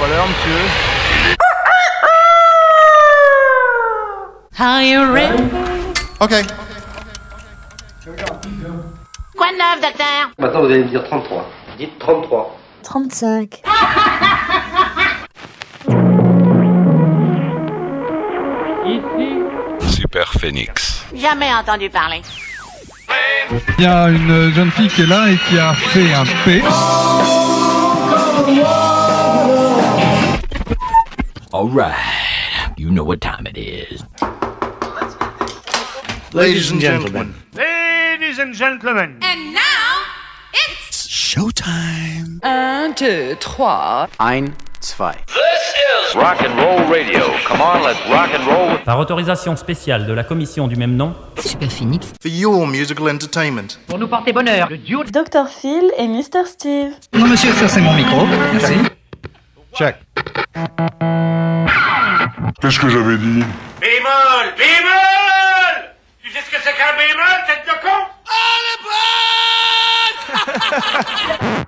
pas l'heure, monsieur Are you ready? Ok. Quoi de neuf, docteur? Maintenant, vous allez me dire 33. Dites 33. 35. Super Phoenix. Jamais entendu parler. Il y a une jeune fille qui est là et qui a fait un P. All right, you know what time it is. Ladies and gentlemen. Ladies and gentlemen And now, it's... Showtime. Un, deux, trois. Ein, zwei. Rock and roll radio. Come on, let's rock and roll. Par autorisation spéciale de la commission du même nom, Super Phoenix. For your musical entertainment. Pour nous porter bonheur, le duo Dr. Phil et Mr. Steve. Non, monsieur, ça c'est mon micro. Merci. Check. Qu'est-ce que j'avais dit Bémol Bémol! Tu sais ce que c'est qu'un bémol, tête de con? Ladies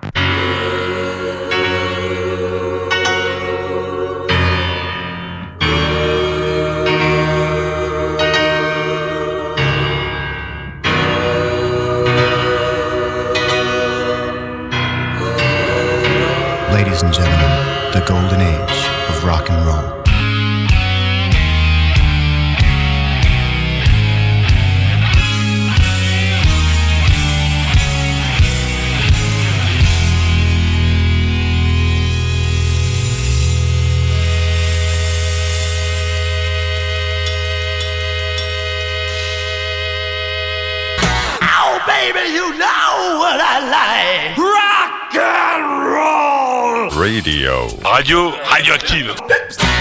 Radio. Radio radioactive.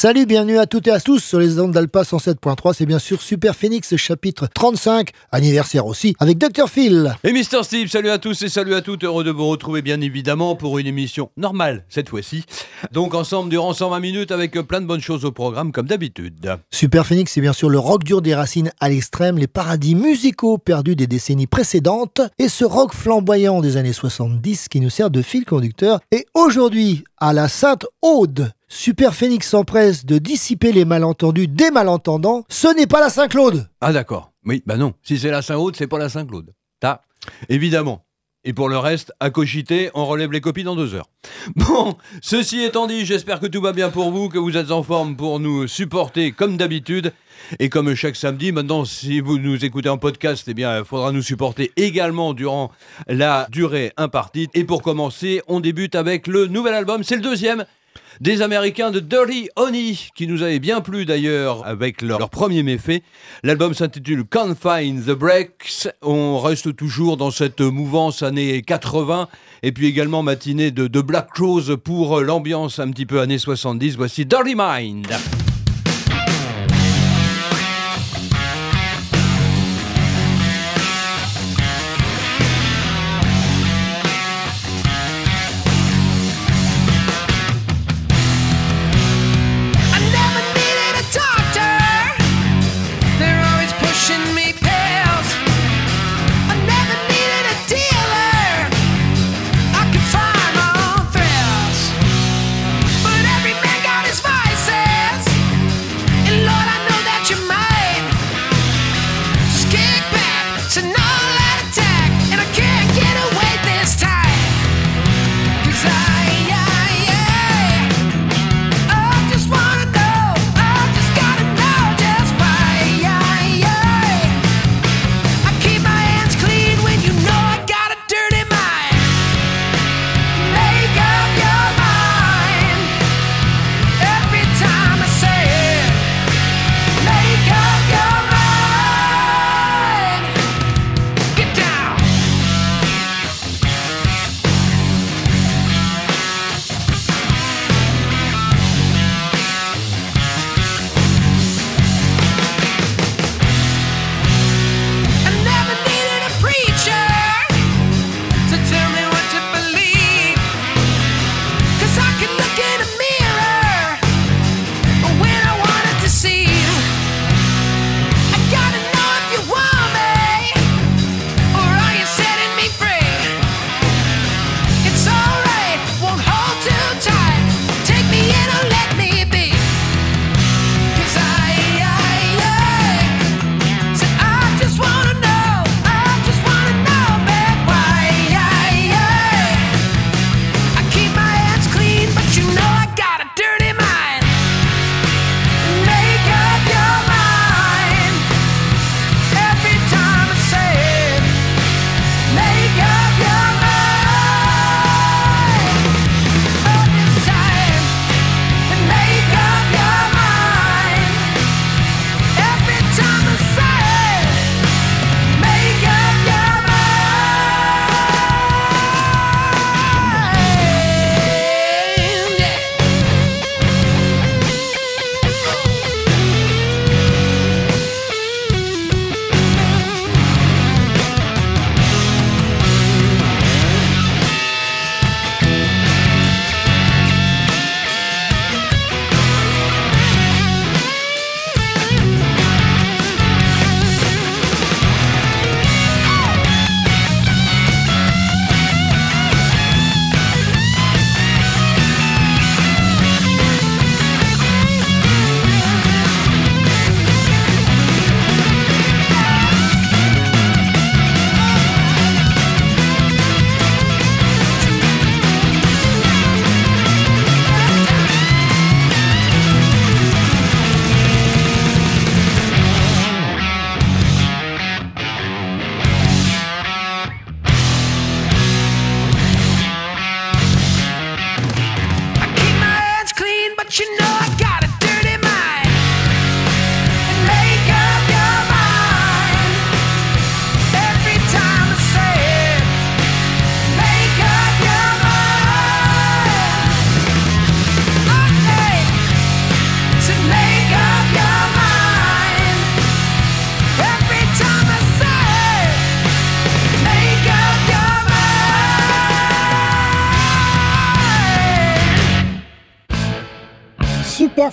Salut, bienvenue à toutes et à tous sur les ondes d'Alpa 107.3. C'est bien sûr Super Phoenix, chapitre 35, anniversaire aussi, avec Dr. Phil. Et Mister Steve, salut à tous et salut à toutes, heureux de vous retrouver bien évidemment pour une émission normale cette fois-ci. Donc ensemble durant 120 minutes avec plein de bonnes choses au programme comme d'habitude. Super Phoenix, c'est bien sûr le rock dur des racines à l'extrême, les paradis musicaux perdus des décennies précédentes, et ce rock flamboyant des années 70 qui nous sert de fil conducteur. Et aujourd'hui, à la Sainte Aude, Super Phoenix s'empresse de dissiper les malentendus des malentendants. Ce n'est pas la Saint-Claude Ah d'accord, oui, bah non, si c'est la Saint-Aude, c'est pas la Saint-Claude. Ta, évidemment. Et pour le reste, à cogiter, on relève les copies dans deux heures. Bon, ceci étant dit, j'espère que tout va bien pour vous, que vous êtes en forme pour nous supporter comme d'habitude. Et comme chaque samedi, maintenant, si vous nous écoutez en podcast, eh bien, il faudra nous supporter également durant la durée impartie. Et pour commencer, on débute avec le nouvel album, c'est le deuxième des Américains de Dirty Honey, qui nous avaient bien plu d'ailleurs avec leur, premier méfait. L'album s'intitule Confine the Breaks. On reste toujours dans cette mouvance années 80 et puis également matinée de, de Black Crowes pour l'ambiance un petit peu années 70. Voici Dirty Mind.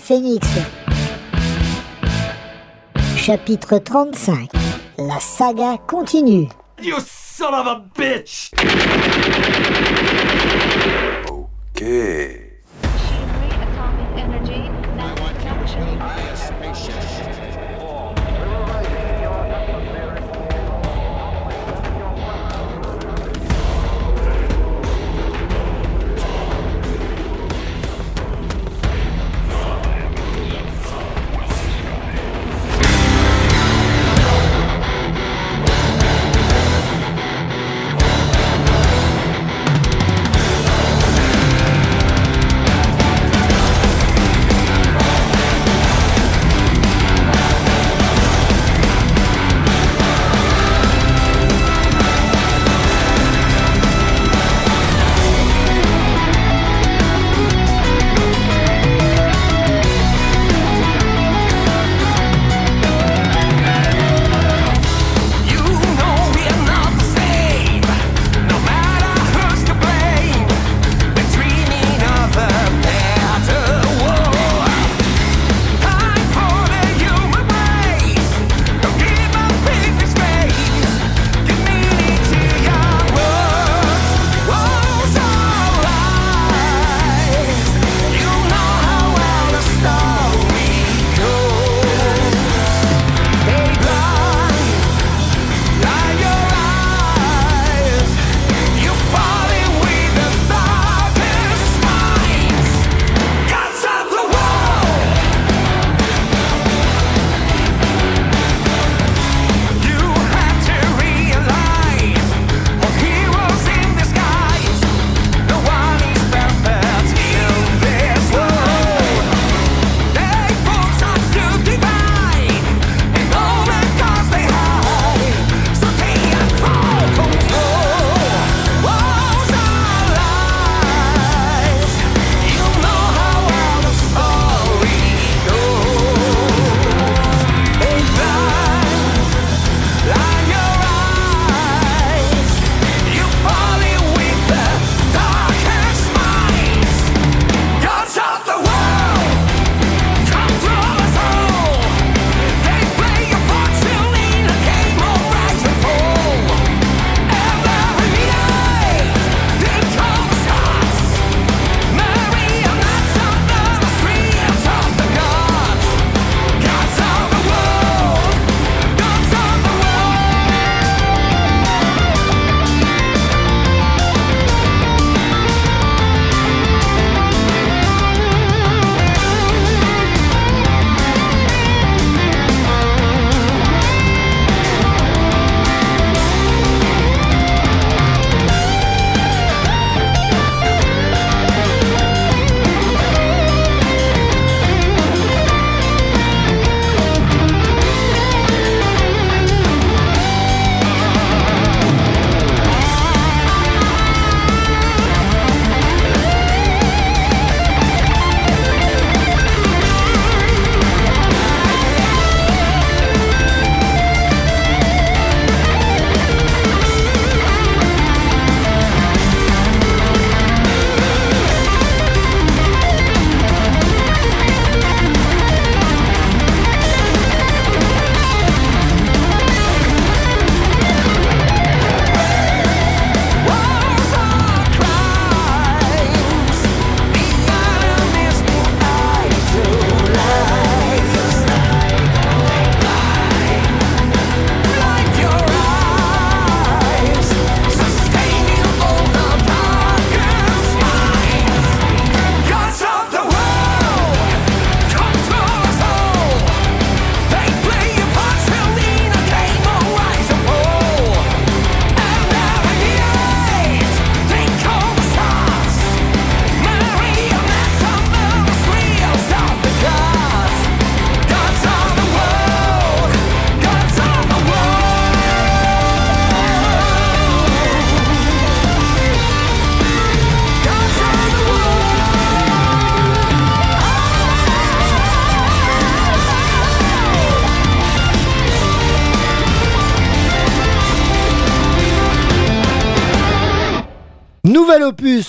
Phoenix. Chapitre 35. La saga continue. You son of a bitch! Okay.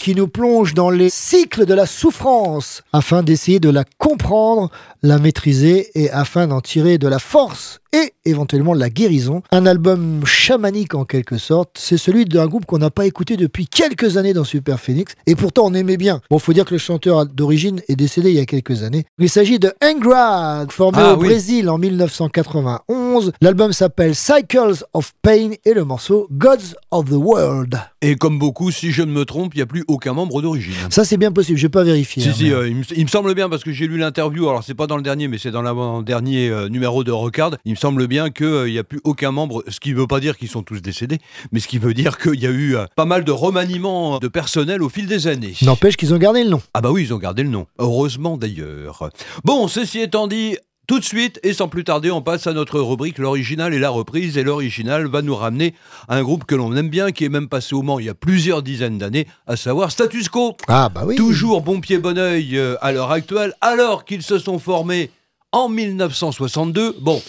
Qui nous plonge dans les cycles de la souffrance afin d'essayer de la comprendre, la maîtriser et afin d'en tirer de la force et éventuellement la guérison. Un album chamanique en quelque sorte. C'est celui d'un groupe qu'on n'a pas écouté depuis quelques années dans Super Phoenix et pourtant on aimait bien. Bon, faut dire que le chanteur d'origine est décédé il y a quelques années. Il s'agit de Angra, formé Ah au oui. Brésil en 1991. L'album s'appelle Cycles of Pain et le morceau Gods of the World. Et comme beaucoup, si je ne me trompe, il n'y a plus aucun membre d'origine. Ça c'est bien possible, je vais pas vérifier. Si, hein, si, mais- euh, il, me, il me semble bien parce que j'ai lu l'interview. Alors, c'est pas dans le dernier, mais c'est dans l'avant-dernier euh, numéro de Rockard. Il me semble bien qu'il n'y a plus aucun membre, ce qui ne veut pas dire qu'ils sont tous décédés, mais ce qui veut dire qu'il y a eu euh, pas mal de remaniements de personnel au fil des années. N'empêche qu'ils ont gardé le nom. Ah, bah oui, ils ont gardé le nom. Heureusement d'ailleurs. Bon, ceci étant dit. Tout de suite, et sans plus tarder, on passe à notre rubrique L'original et la reprise. Et l'original va nous ramener à un groupe que l'on aime bien, qui est même passé au Mans il y a plusieurs dizaines d'années, à savoir Status Quo. Ah bah oui. Toujours bon pied bon oeil euh, à l'heure actuelle, alors qu'ils se sont formés en 1962. Bon,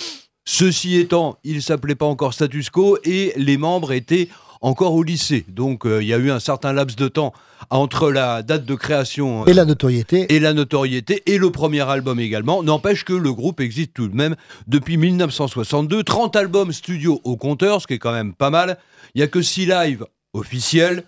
ceci étant, ils ne s'appelaient pas encore Status Quo et les membres étaient encore au lycée. Donc euh, il y a eu un certain laps de temps entre la date de création Et la notoriété. et la notoriété et le premier album également. N'empêche que le groupe existe tout de même depuis 1962. 30 albums studio au compteur, ce qui est quand même pas mal. Il n'y a que 6 lives officiels.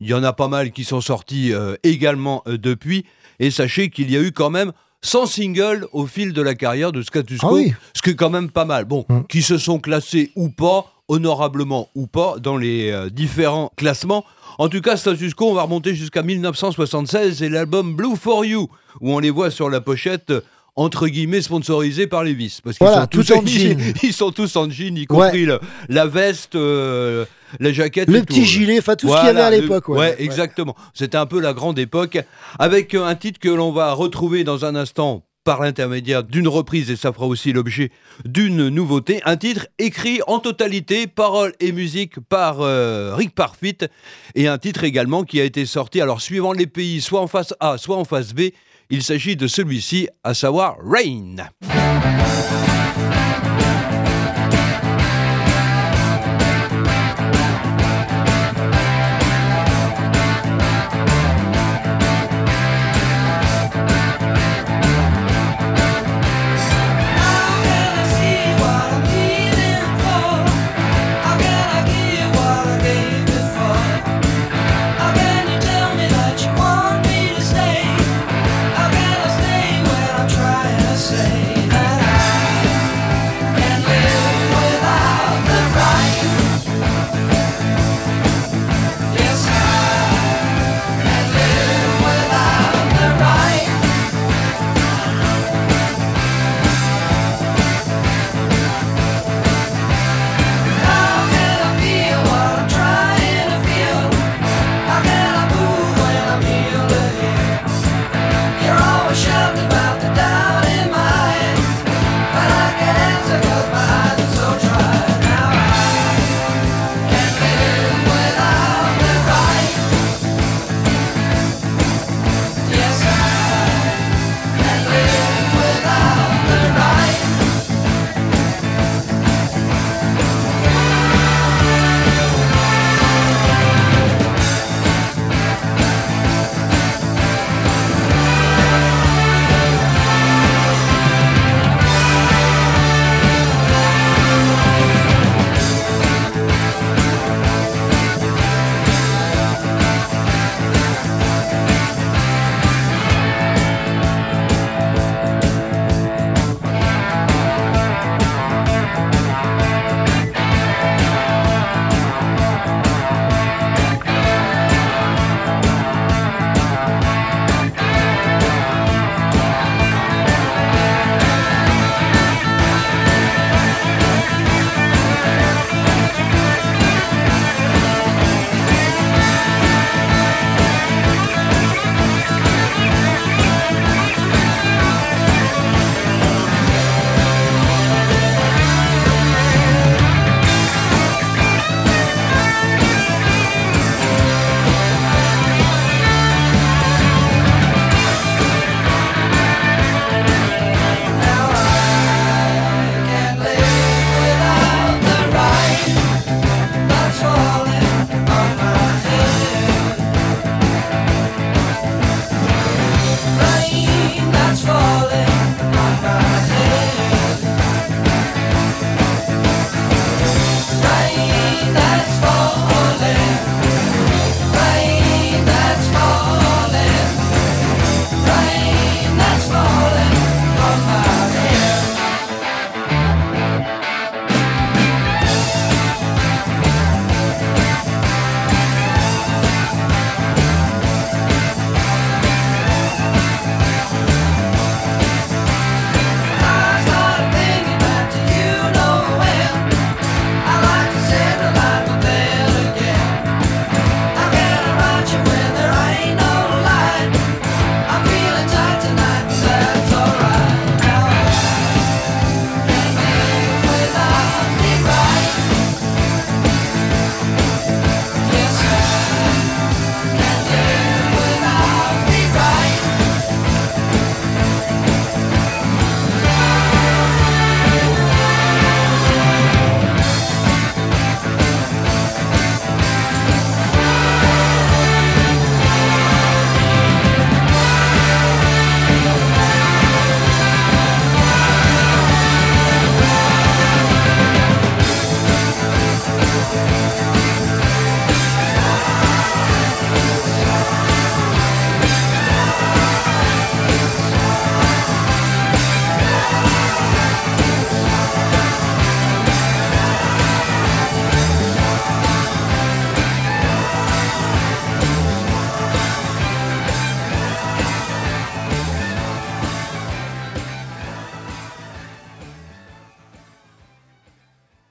Il y en a pas mal qui sont sortis euh, également euh, depuis. Et sachez qu'il y a eu quand même 100 singles au fil de la carrière de Status Ah Quo, oui. ce qui est quand même pas mal. Bon, Mm. qui se sont classés ou pas, honorablement ou pas, dans les euh, différents classements. En tout cas, Status Quo, on va remonter jusqu'à 1976 et l'album Blue for You, où on les voit sur la pochette. Entre guillemets, sponsorisé par Levis. Parce qu'ils Voilà, sont tous en jean. Ils sont tous en jean, y compris le- la veste, euh, la jaquette. Le et petit tout. gilet, enfin tout ce qu'il y avait à l'époque. Ouais, Ouais, exactement. C'était un peu la grande époque, avec euh, un titre que l'on va retrouver dans un instant par l'intermédiaire d'une reprise, et ça fera aussi l'objet d'une nouveauté. Un titre écrit en totalité, paroles et musique par euh, Rick Parfit, et un titre également qui a été sorti, alors suivant les pays, soit en face A, soit en face B. Il s'agit de celui-ci, à savoir Rain.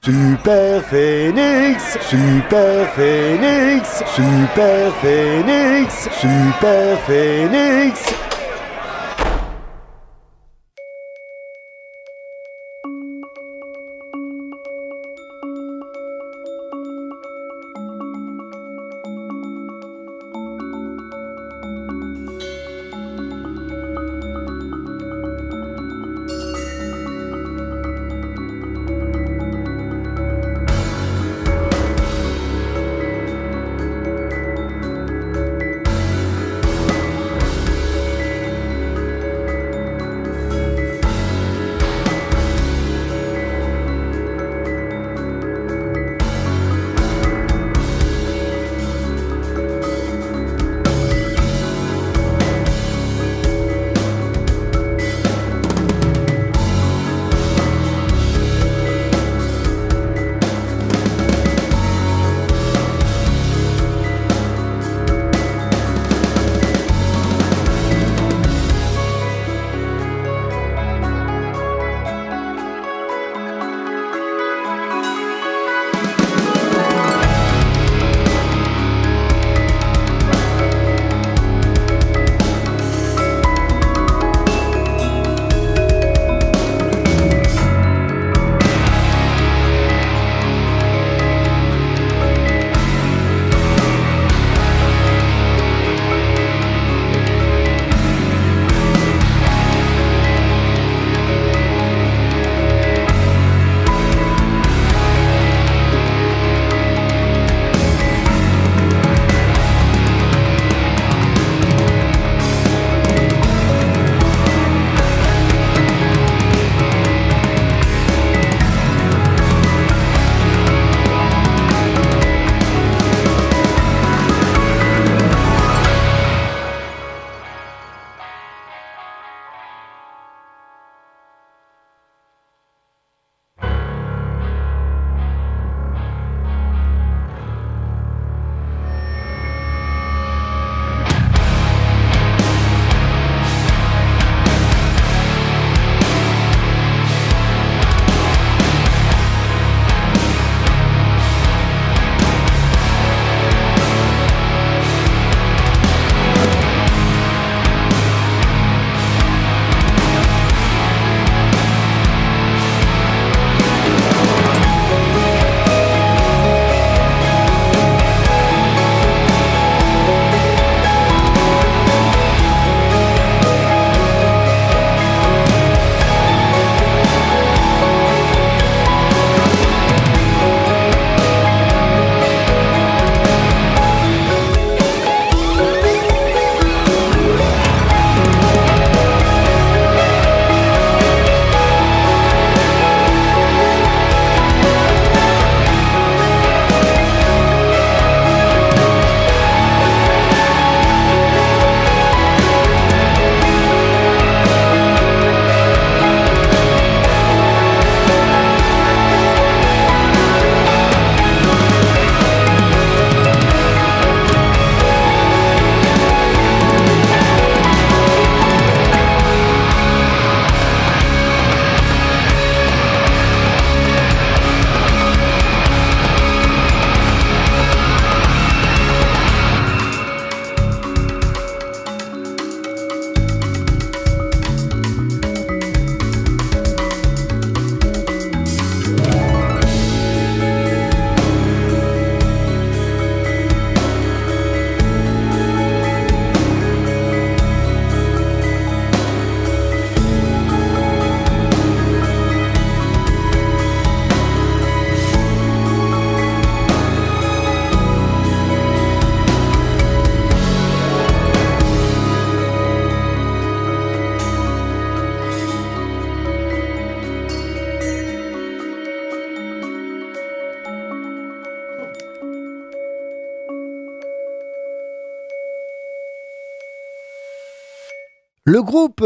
Super Phoenix, Super Phoenix, Super Phoenix, Super Phoenix.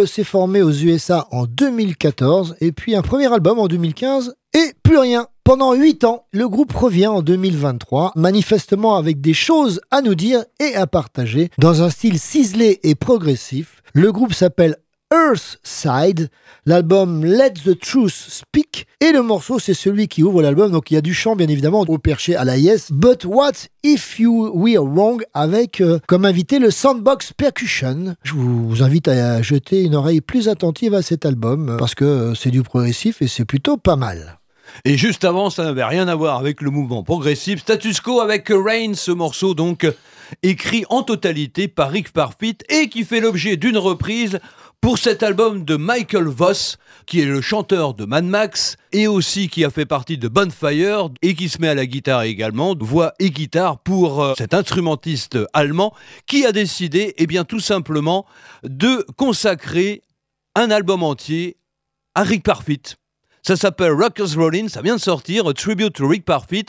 S'est formé aux USA en 2014 et puis un premier album en 2015 et plus rien. Pendant 8 ans, le groupe revient en 2023, manifestement avec des choses à nous dire et à partager dans un style ciselé et progressif. Le groupe s'appelle Earth Side, l'album Let the Truth Speak, et le morceau c'est celui qui ouvre l'album, donc il y a du chant bien évidemment au perché à la yes, But What If You Were Wrong avec euh, comme invité le Soundbox Percussion. Je vous invite à jeter une oreille plus attentive à cet album euh, parce que euh, c'est du progressif et c'est plutôt pas mal. Et juste avant, ça n'avait rien à voir avec le mouvement progressif. Status quo avec Rain, ce morceau donc écrit en totalité par Rick Parfit et qui fait l'objet d'une reprise pour cet album de Michael Voss, qui est le chanteur de Mad Max et aussi qui a fait partie de Bonfire et qui se met à la guitare également, voix et guitare pour euh, cet instrumentiste allemand qui a décidé, eh bien tout simplement, de consacrer un album entier à Rick Parfit. Ça s'appelle Rockers Rollin', ça vient de sortir, A Tribute to Rick Parfit.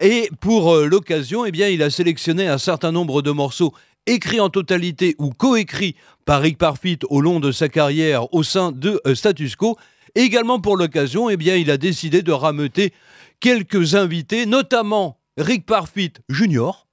Et pour euh, l'occasion, eh bien, il a sélectionné un certain nombre de morceaux écrits en totalité ou coécrits par Rick Parfit au long de sa carrière au sein de euh, Status Quo. Également pour l'occasion, eh bien, il a décidé de rameuter quelques invités, notamment Rick Parfit Jr.,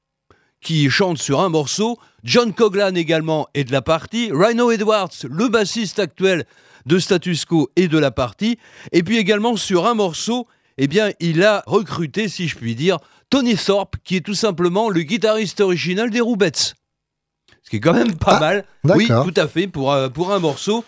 qui chante sur un morceau, John Coglan également est de la partie, Rhino Edwards, le bassiste actuel de Status Quo et de la partie, et puis également sur un morceau, eh bien, il a recruté, si je puis dire, Tony Thorpe, qui est tout simplement le guitariste original des Roubettes. Ce qui est quand même pas Ah, mal. Oui, tout à fait, pour, euh, pour un morceau.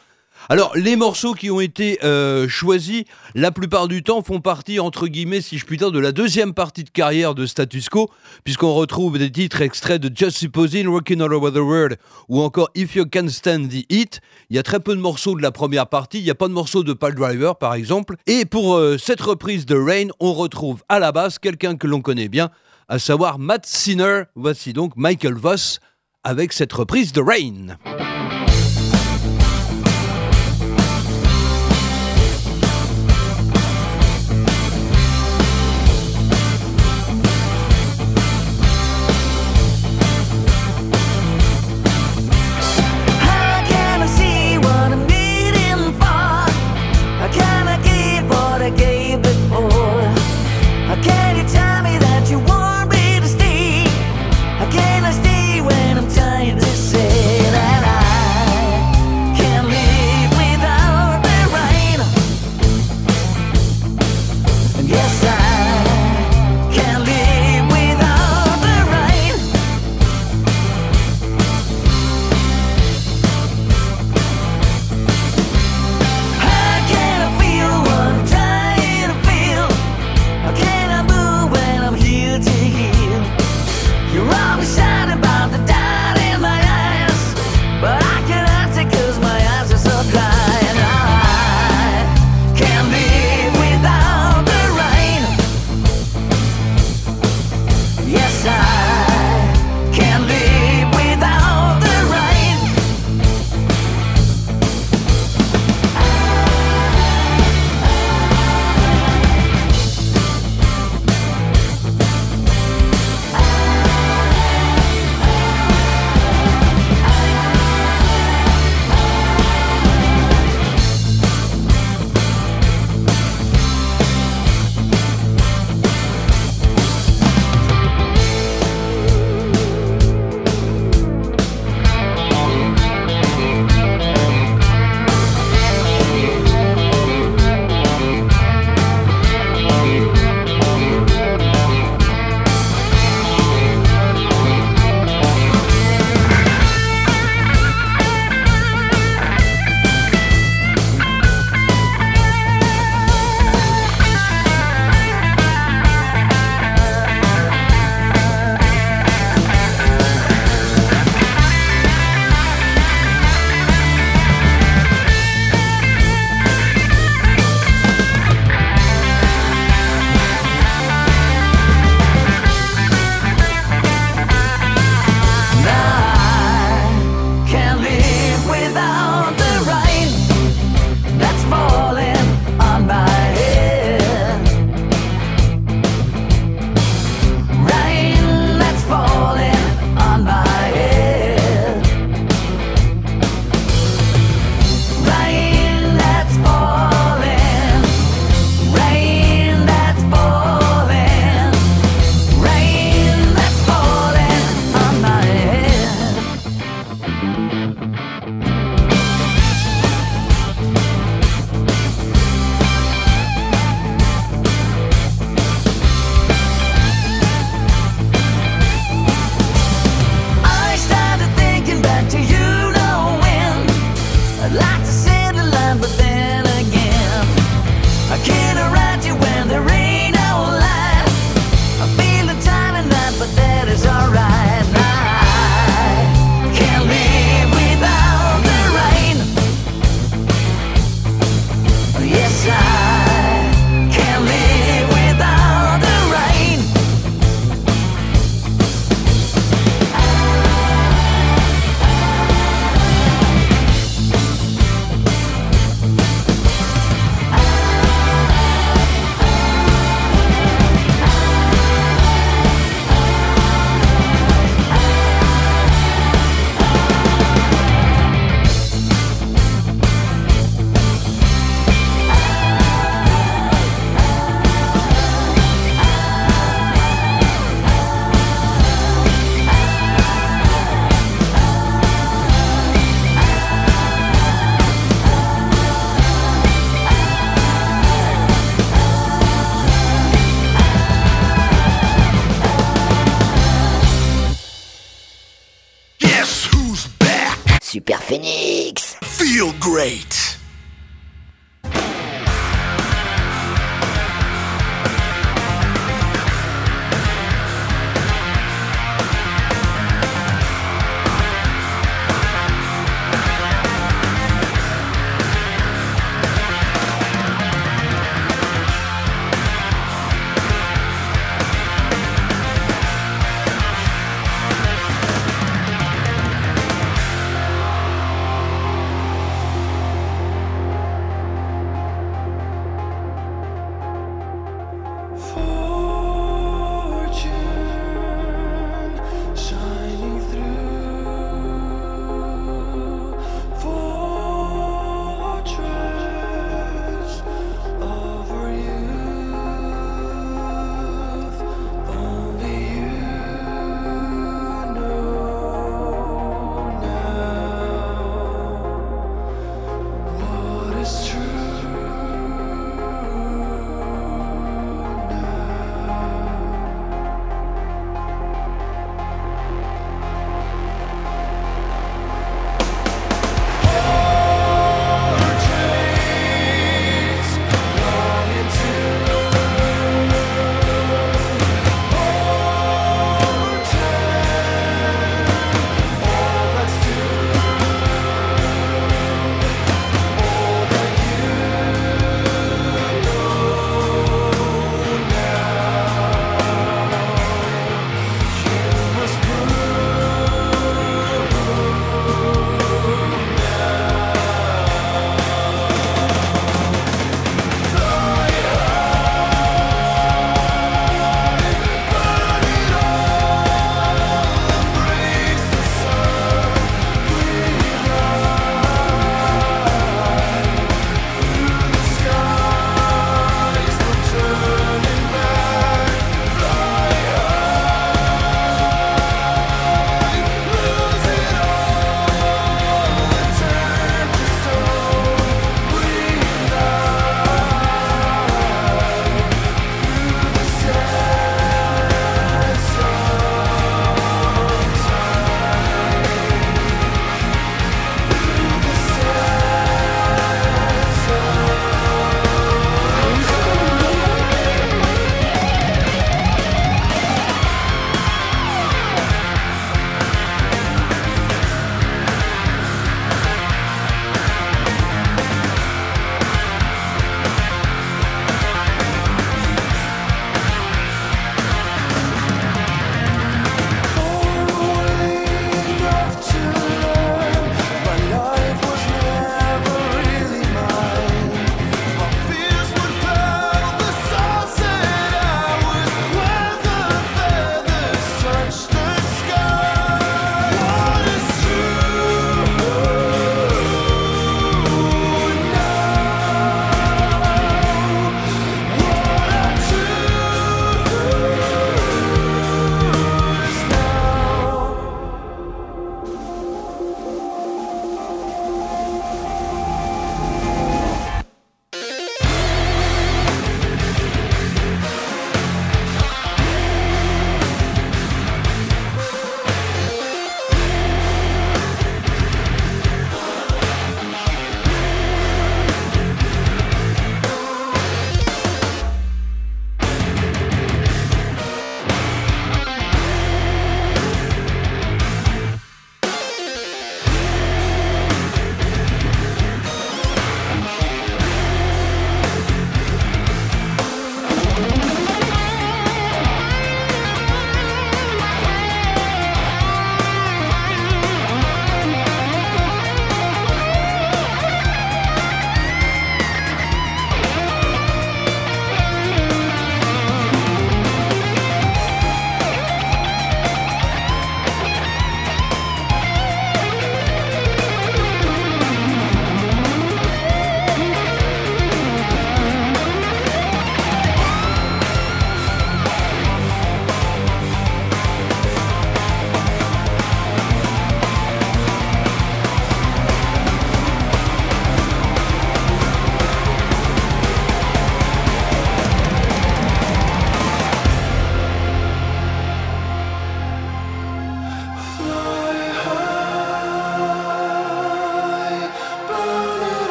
Alors, les morceaux qui ont été euh, choisis, la plupart du temps, font partie, entre guillemets, si je puis dire, de la deuxième partie de carrière de Status Quo, puisqu'on retrouve des titres extraits de Just Supposing, Working All Over the World, ou encore If You Can Stand the Heat. Il y a très peu de morceaux de la première partie, il n'y a pas de morceaux de Pal Driver, par exemple. Et pour euh, cette reprise de Rain, on retrouve à la basse quelqu'un que l'on connaît bien, à savoir Matt Sinner. Voici donc Michael Voss avec cette reprise de Rain.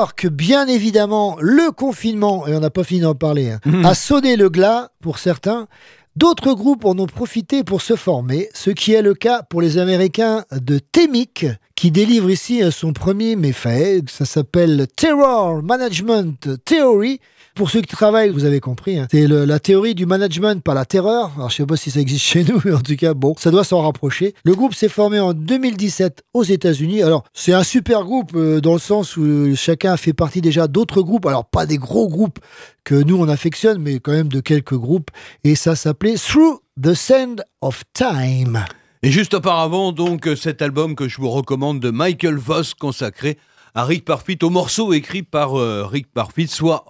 Alors que bien évidemment le confinement, et on n'a pas fini d'en parler, hein, Mhm. a sonné le glas pour certains, d'autres groupes en ont profité pour se former, ce qui est le cas pour les Américains de Temic, qui délivre ici euh, son premier méfait. Ça s'appelle Terror Management Theory. Pour ceux qui travaillent, vous avez compris, hein, c'est la théorie du management par la terreur. Alors je sais pas si ça existe chez nous, mais en tout cas, bon, ça doit s'en rapprocher. Le groupe s'est formé en 2017 aux États-Unis. Alors c'est un super groupe euh, dans le sens où euh, chacun fait partie déjà d'autres groupes. Alors pas des gros groupes que nous on affectionne, mais quand même de quelques groupes. Et ça s'appelait Through the Sand of Time. Et juste auparavant, donc, euh, cet album que je vous recommande de Michael Voss consacré à Rick Parfit, au morceau écrit par Rick Parfit, soit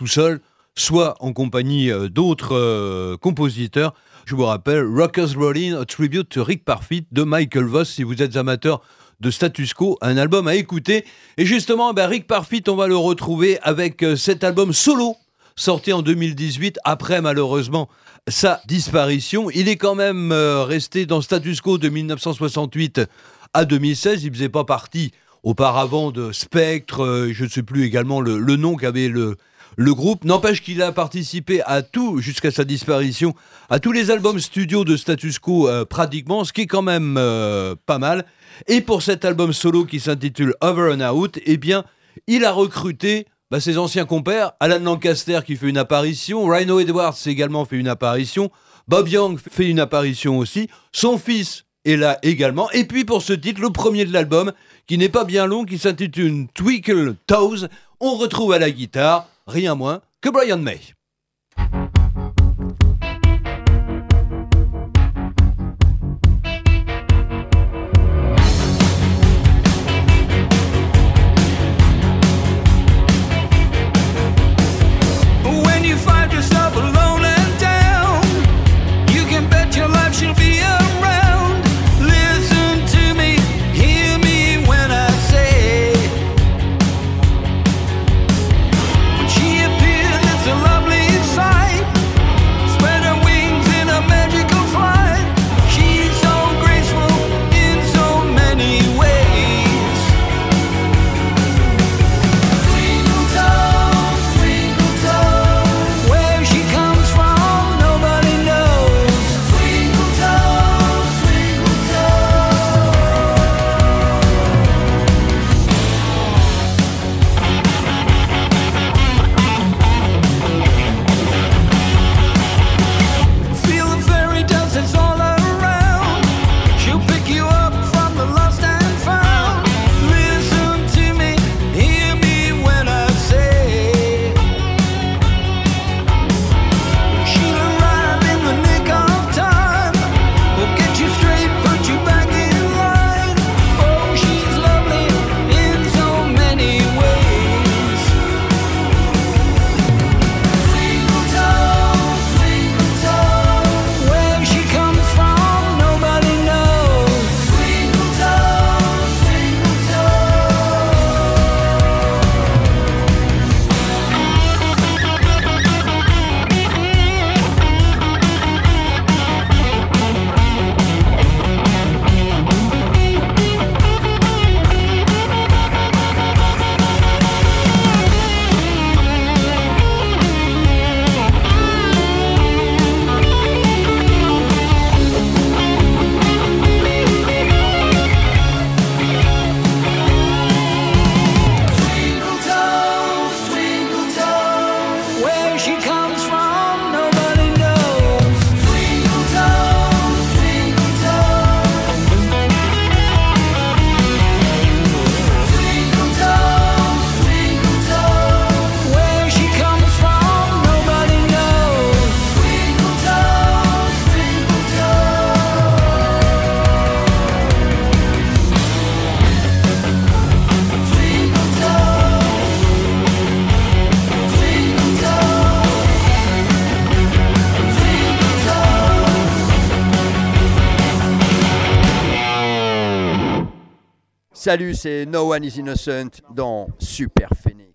tout seul, soit en compagnie euh, d'autres euh, compositeurs. Je vous rappelle, Rockers Rollin', a tribute to Rick Parfit de Michael Voss, si vous êtes amateur de status quo, un album à écouter. Et justement, ben, Rick Parfit, on va le retrouver avec euh, cet album solo, sorti en 2018, après malheureusement sa disparition. Il est quand même resté dans status quo de 1968 à 2016. Il faisait pas partie auparavant de Spectre, je ne sais plus également le, le nom qu'avait le, le groupe. N'empêche qu'il a participé à tout, jusqu'à sa disparition, à tous les albums studio de status quo euh, pratiquement, ce qui est quand même euh, pas mal. Et pour cet album solo qui s'intitule Over and Out, eh bien, il a recruté bah, ses anciens compères, Alan Lancaster qui fait une apparition, Rhino Edwards également fait une apparition, Bob Young fait une apparition aussi, son fils est là également, et puis pour ce titre, le premier de l'album, qui n'est pas bien long, qui s'intitule Twinkle Toes, on retrouve à la guitare rien moins que Brian May. Salut, c'est No One is Innocent dans Super Phoenix.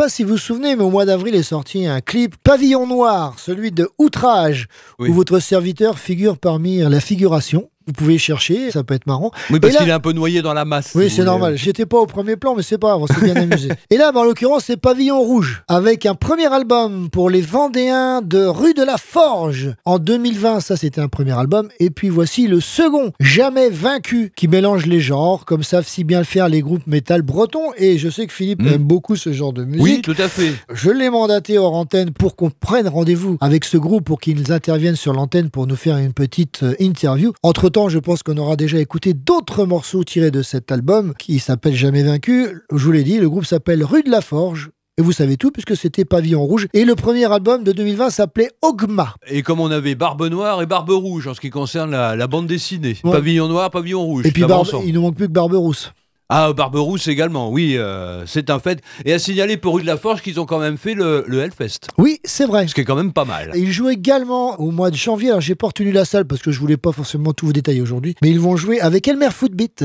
Pas si vous vous souvenez, mais au mois d'avril est sorti un clip Pavillon Noir, celui de Outrage, où votre serviteur figure parmi la figuration. Vous pouvez chercher, ça peut être marrant. Oui, parce là- qu'il est un peu noyé dans la masse. Oui, si c'est normal. J'étais pas au premier plan, mais c'est pas grave, on s'est bien amusé. Et là, bah, en l'occurrence, c'est Pavillon Rouge, avec un premier album pour les Vendéens de Rue de la Forge. En 2020, ça c'était un premier album. Et puis voici le second, Jamais Vaincu, qui mélange les genres, comme savent si bien le faire les groupes métal bretons. Et je sais que Philippe aime beaucoup ce genre de musique. Oui, tout à fait. Je l'ai mandaté hors antenne pour qu'on prenne rendez-vous avec ce groupe pour qu'ils interviennent sur l'antenne pour nous faire une petite euh, interview. Entre-temps, je pense qu'on aura déjà écouté d'autres morceaux tirés de cet album qui s'appelle Jamais Vaincu. Je vous l'ai dit, le groupe s'appelle Rue de la Forge. Et vous savez tout puisque c'était Pavillon Rouge. Et le premier album de 2020 s'appelait Ogma. Et comme on avait Barbe Noire et Barbe Rouge en ce qui concerne la, la bande dessinée. Ouais. Pavillon Noir, Pavillon Rouge. Et puis Barbe- il ne manque plus que Barbe Rousse. Ah, Barbe Rousse également, oui, euh, c'est un fait. Et à signaler pour Rue de la Forge qu'ils ont quand même fait le, le Hellfest. Oui, c'est vrai. Ce qui est quand même pas mal. Et Ils jouent également au mois de janvier. Alors, j'ai pas retenu la salle parce que je voulais pas forcément tout vous détailler aujourd'hui. Mais ils vont jouer avec Elmer Footbeat.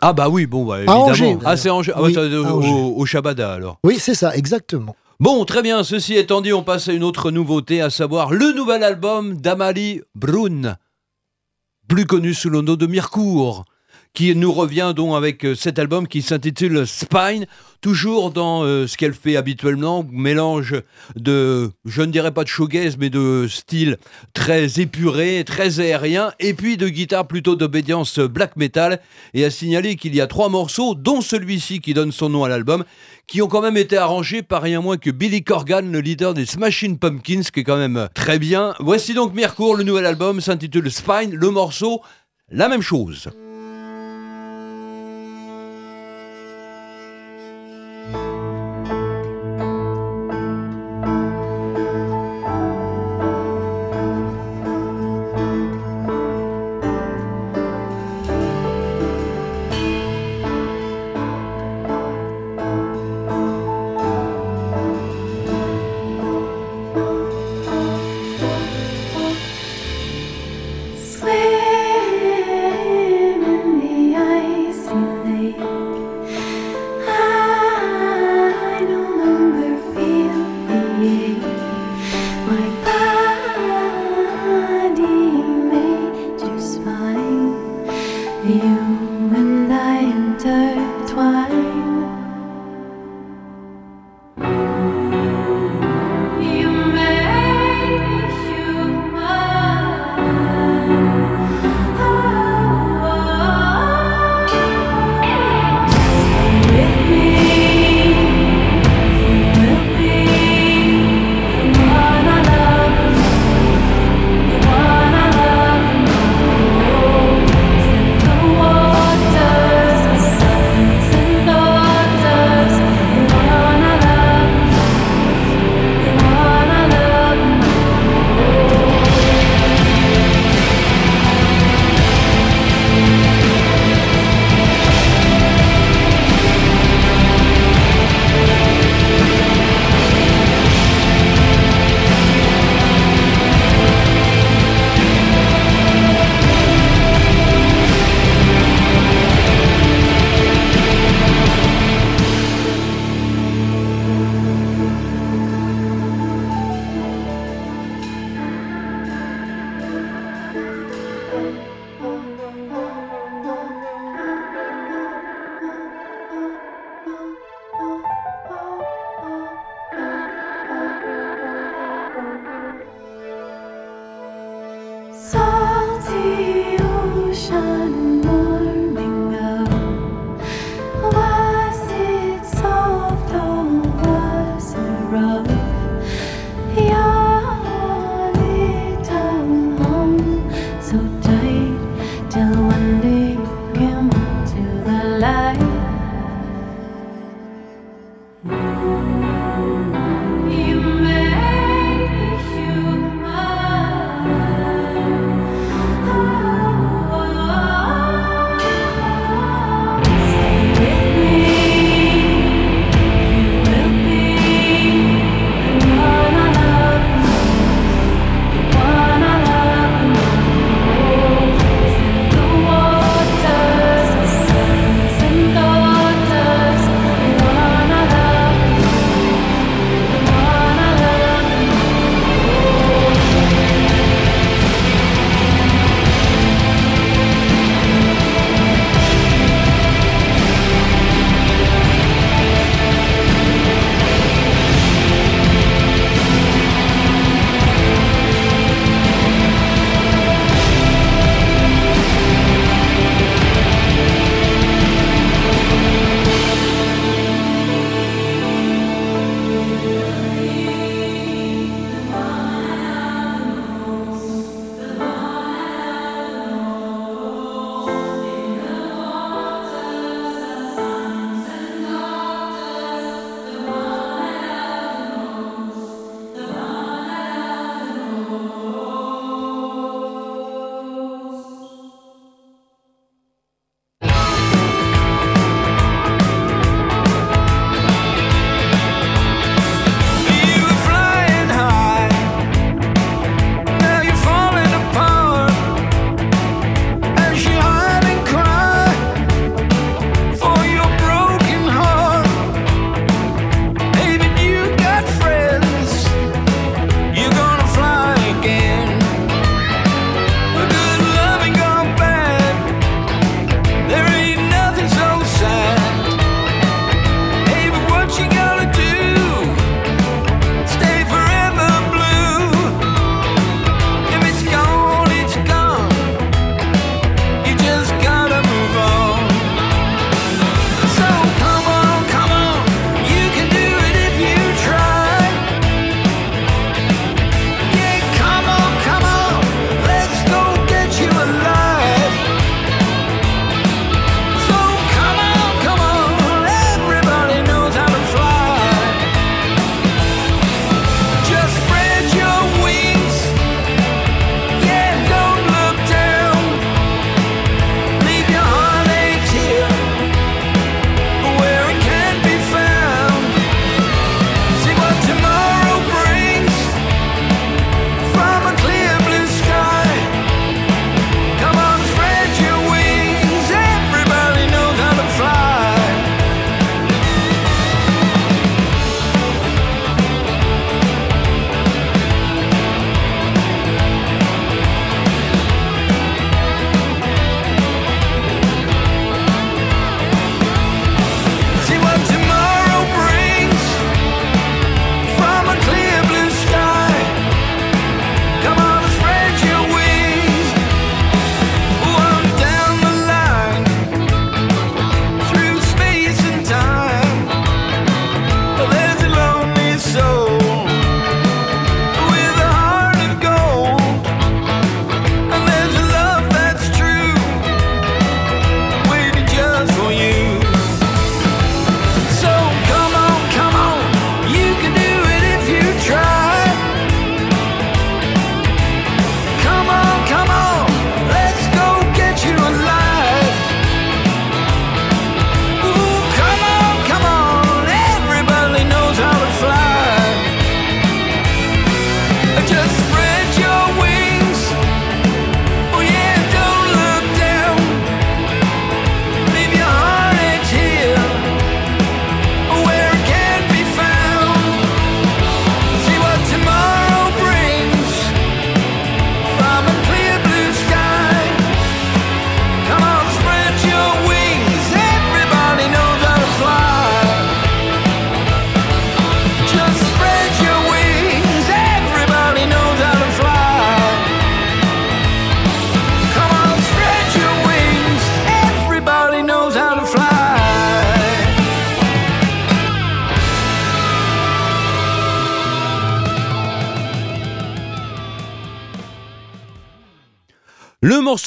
Ah bah oui, bon, bah, À évidemment. Angers, ah, c'est Angers. Ah, Oui, bah, à au, Angers. au, au Shabada alors. Oui, c'est ça, exactement. Bon, très bien. Ceci étant dit, on passe à une autre nouveauté, à savoir le nouvel album d'Amalie Brun, plus connu sous le nom de Mircourt, qui nous revient donc avec euh, cet album qui s'intitule Spine, toujours dans euh, ce qu'elle fait habituellement, mélange de, je ne dirais pas de shoegaze, mais de style très épuré, très aérien, et puis de guitare plutôt d'obédience black metal. Et à signaler qu'il y a trois morceaux, dont celui-ci qui donne son nom à l'album, qui ont quand même été arrangés par rien moins que Billy Corgan, le leader des Smashing Pumpkins, qui est quand même très bien. Voici donc Mircourt, le nouvel album s'intitule Spine, le morceau, la même chose.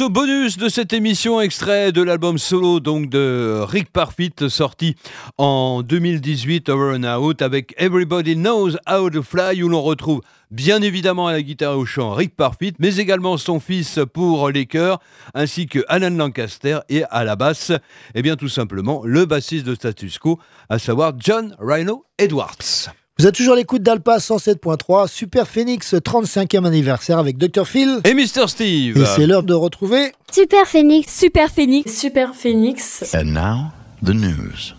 Bonus de cette émission, extrait de l'album solo donc de Rick Parfit, sorti en 2018, Over and Out, avec Everybody Knows How to Fly, où l'on retrouve bien évidemment à la guitare et au chant Rick Parfit, mais également son fils pour les chœurs, ainsi que Alan Lancaster et à la basse, et bien tout simplement le bassiste de Status Quo, à savoir John Rhino Edwards. Vous êtes toujours à l'écoute d'Alpa 107.3, Super Phoenix 35e anniversaire avec Dr Phil et Mr Steve. Et c'est l'heure de retrouver Super Phoenix. Super Phoenix. Super Phoenix. And now, the news.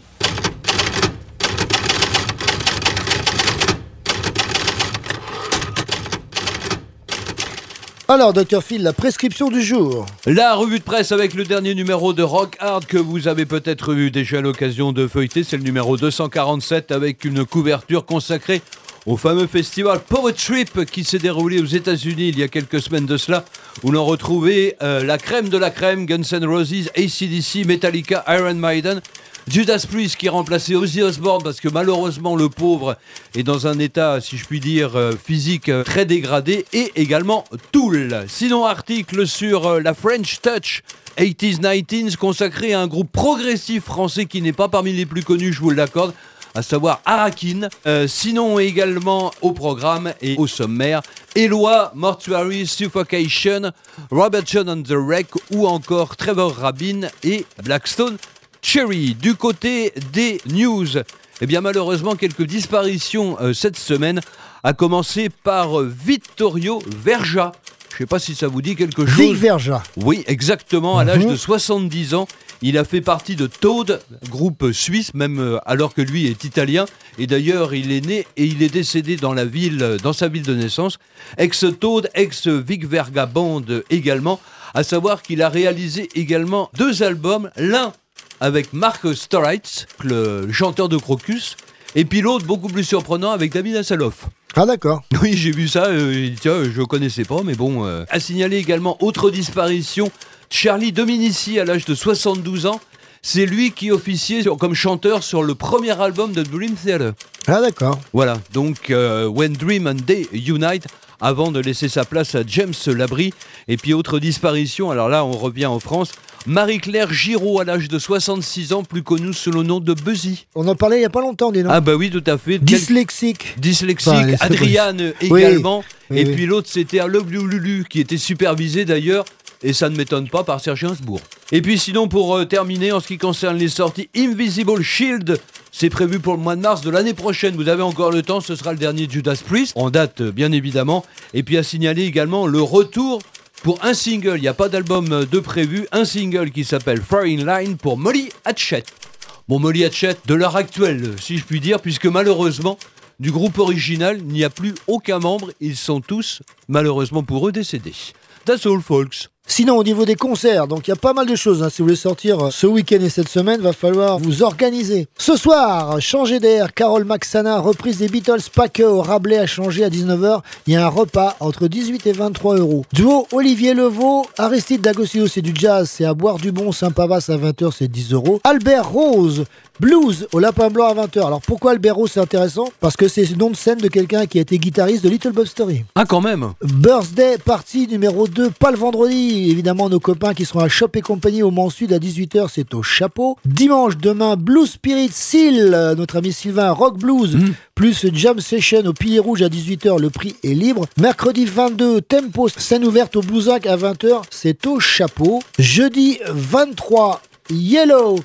Alors, Dr Phil, la prescription du jour. La revue de presse avec le dernier numéro de Rock Hard que vous avez peut-être eu déjà l'occasion de feuilleter, c'est le numéro 247 avec une couverture consacrée au fameux festival Power Trip qui s'est déroulé aux États-Unis il y a quelques semaines de cela, où l'on retrouvait euh, la crème de la crème, Guns N' Roses, ACDC, Metallica, Iron Maiden, Judas Priest qui remplaçait Ozzy Osbourne parce que malheureusement le pauvre est dans un état, si je puis dire, euh, physique euh, très dégradé, et également Tool. Sinon, article sur euh, la French Touch 80s 19s consacré à un groupe progressif français qui n'est pas parmi les plus connus, je vous l'accorde à savoir Arakin. Sinon également au programme et au sommaire, Eloi, Mortuary Suffocation, Robert John on the Wreck ou encore Trevor Rabin et Blackstone Cherry. Du côté des news, eh bien malheureusement quelques disparitions euh, cette semaine, à commencer par euh, Vittorio Verja. Je ne sais pas si ça vous dit quelque chose. Vic Verja. Oui, exactement, à l'âge Mhm. de 70 ans. Il a fait partie de Toad, groupe suisse, même euh, alors que lui est italien. Et d'ailleurs, il est né et il est décédé dans la ville, euh, dans sa ville de naissance. Ex-Toad, ex-Vic Verga Band également. À savoir qu'il a réalisé également deux albums. L'un avec Mark Storitz, le chanteur de Crocus. Et puis l'autre, beaucoup plus surprenant, avec David Hasselhoff. Ah d'accord. Oui, j'ai vu ça, euh, tiens, je connaissais pas, mais bon. euh. À signaler également autre disparition, Charlie Dominici à l'âge de 72 ans. C'est lui qui officiait sur- comme chanteur sur le premier album de Dream Theater. Ah d'accord. Voilà, donc euh, When Dream and Day Unite, avant de laisser sa place à James Labrie. Et puis autre disparition, alors là on revient en France, Marie-Claire Giraud à l'âge de 66 ans, plus connue sous le nom de Buzzy. On en parlait il y a pas longtemps, dis non Ah bah oui, tout à fait. Dyslexique. Dyslexique, Enfin, Adriane Oui, également. oui, et oui. puis l'autre, c'était Love Lulu, qui était supervisé d'ailleurs, et ça ne m'étonne pas, par Serge Gainsbourg. Et puis sinon, pour euh, terminer, en ce qui concerne les sorties, Invisible Shield, c'est prévu pour le mois de mars de l'année prochaine. Vous avez encore le temps, ce sera le dernier Judas Priest, en date euh, bien évidemment. Et puis à signaler également le retour pour un single, il n'y a pas d'album euh, de prévu, un single qui s'appelle Foreign Line pour Molly Hatchet. Bon, Molly Hatchet de l'heure actuelle, si je puis dire, puisque malheureusement, du groupe original, il n'y a plus aucun membre, ils sont tous, malheureusement pour eux, décédés. That's all, folks. Sinon, au niveau des concerts, donc il y a pas mal de choses. hein. Si vous voulez sortir euh, ce week-end et cette semaine, va falloir vous organiser. Ce soir, changer d'air, Carole Maxana, reprise des Beatles, pas que au Rabelais a changé à 19h. Il y a un repas entre 18 et 23 euros. Duo Olivier Levaux, Aristide D'Agostino, c'est du jazz, c'est à boire du bon, Saint-Pavas à 20h, c'est 10 euros. Albert Rose, Blues au Lapin Blanc à 20h. Alors pourquoi Albert Rose c'est intéressant? Parce que c'est le nom de scène de quelqu'un qui a été guitariste de Little Bob Story. Ah, quand même Birthday partie numéro 2, pas le vendredi. Évidemment, nos copains qui seront à Shop et compagnie au Mans Sud à 18h, c'est au chapeau. Dimanche, demain, Blue Spirit Seal, euh, notre ami Sylvain, Rock Blues, plus Jam Session au Pilier Rouge à 18h, le prix est libre. Mercredi 22, Tempo, scène ouverte au Blousac à 20h, c'est au chapeau. Jeudi 23, Yellow.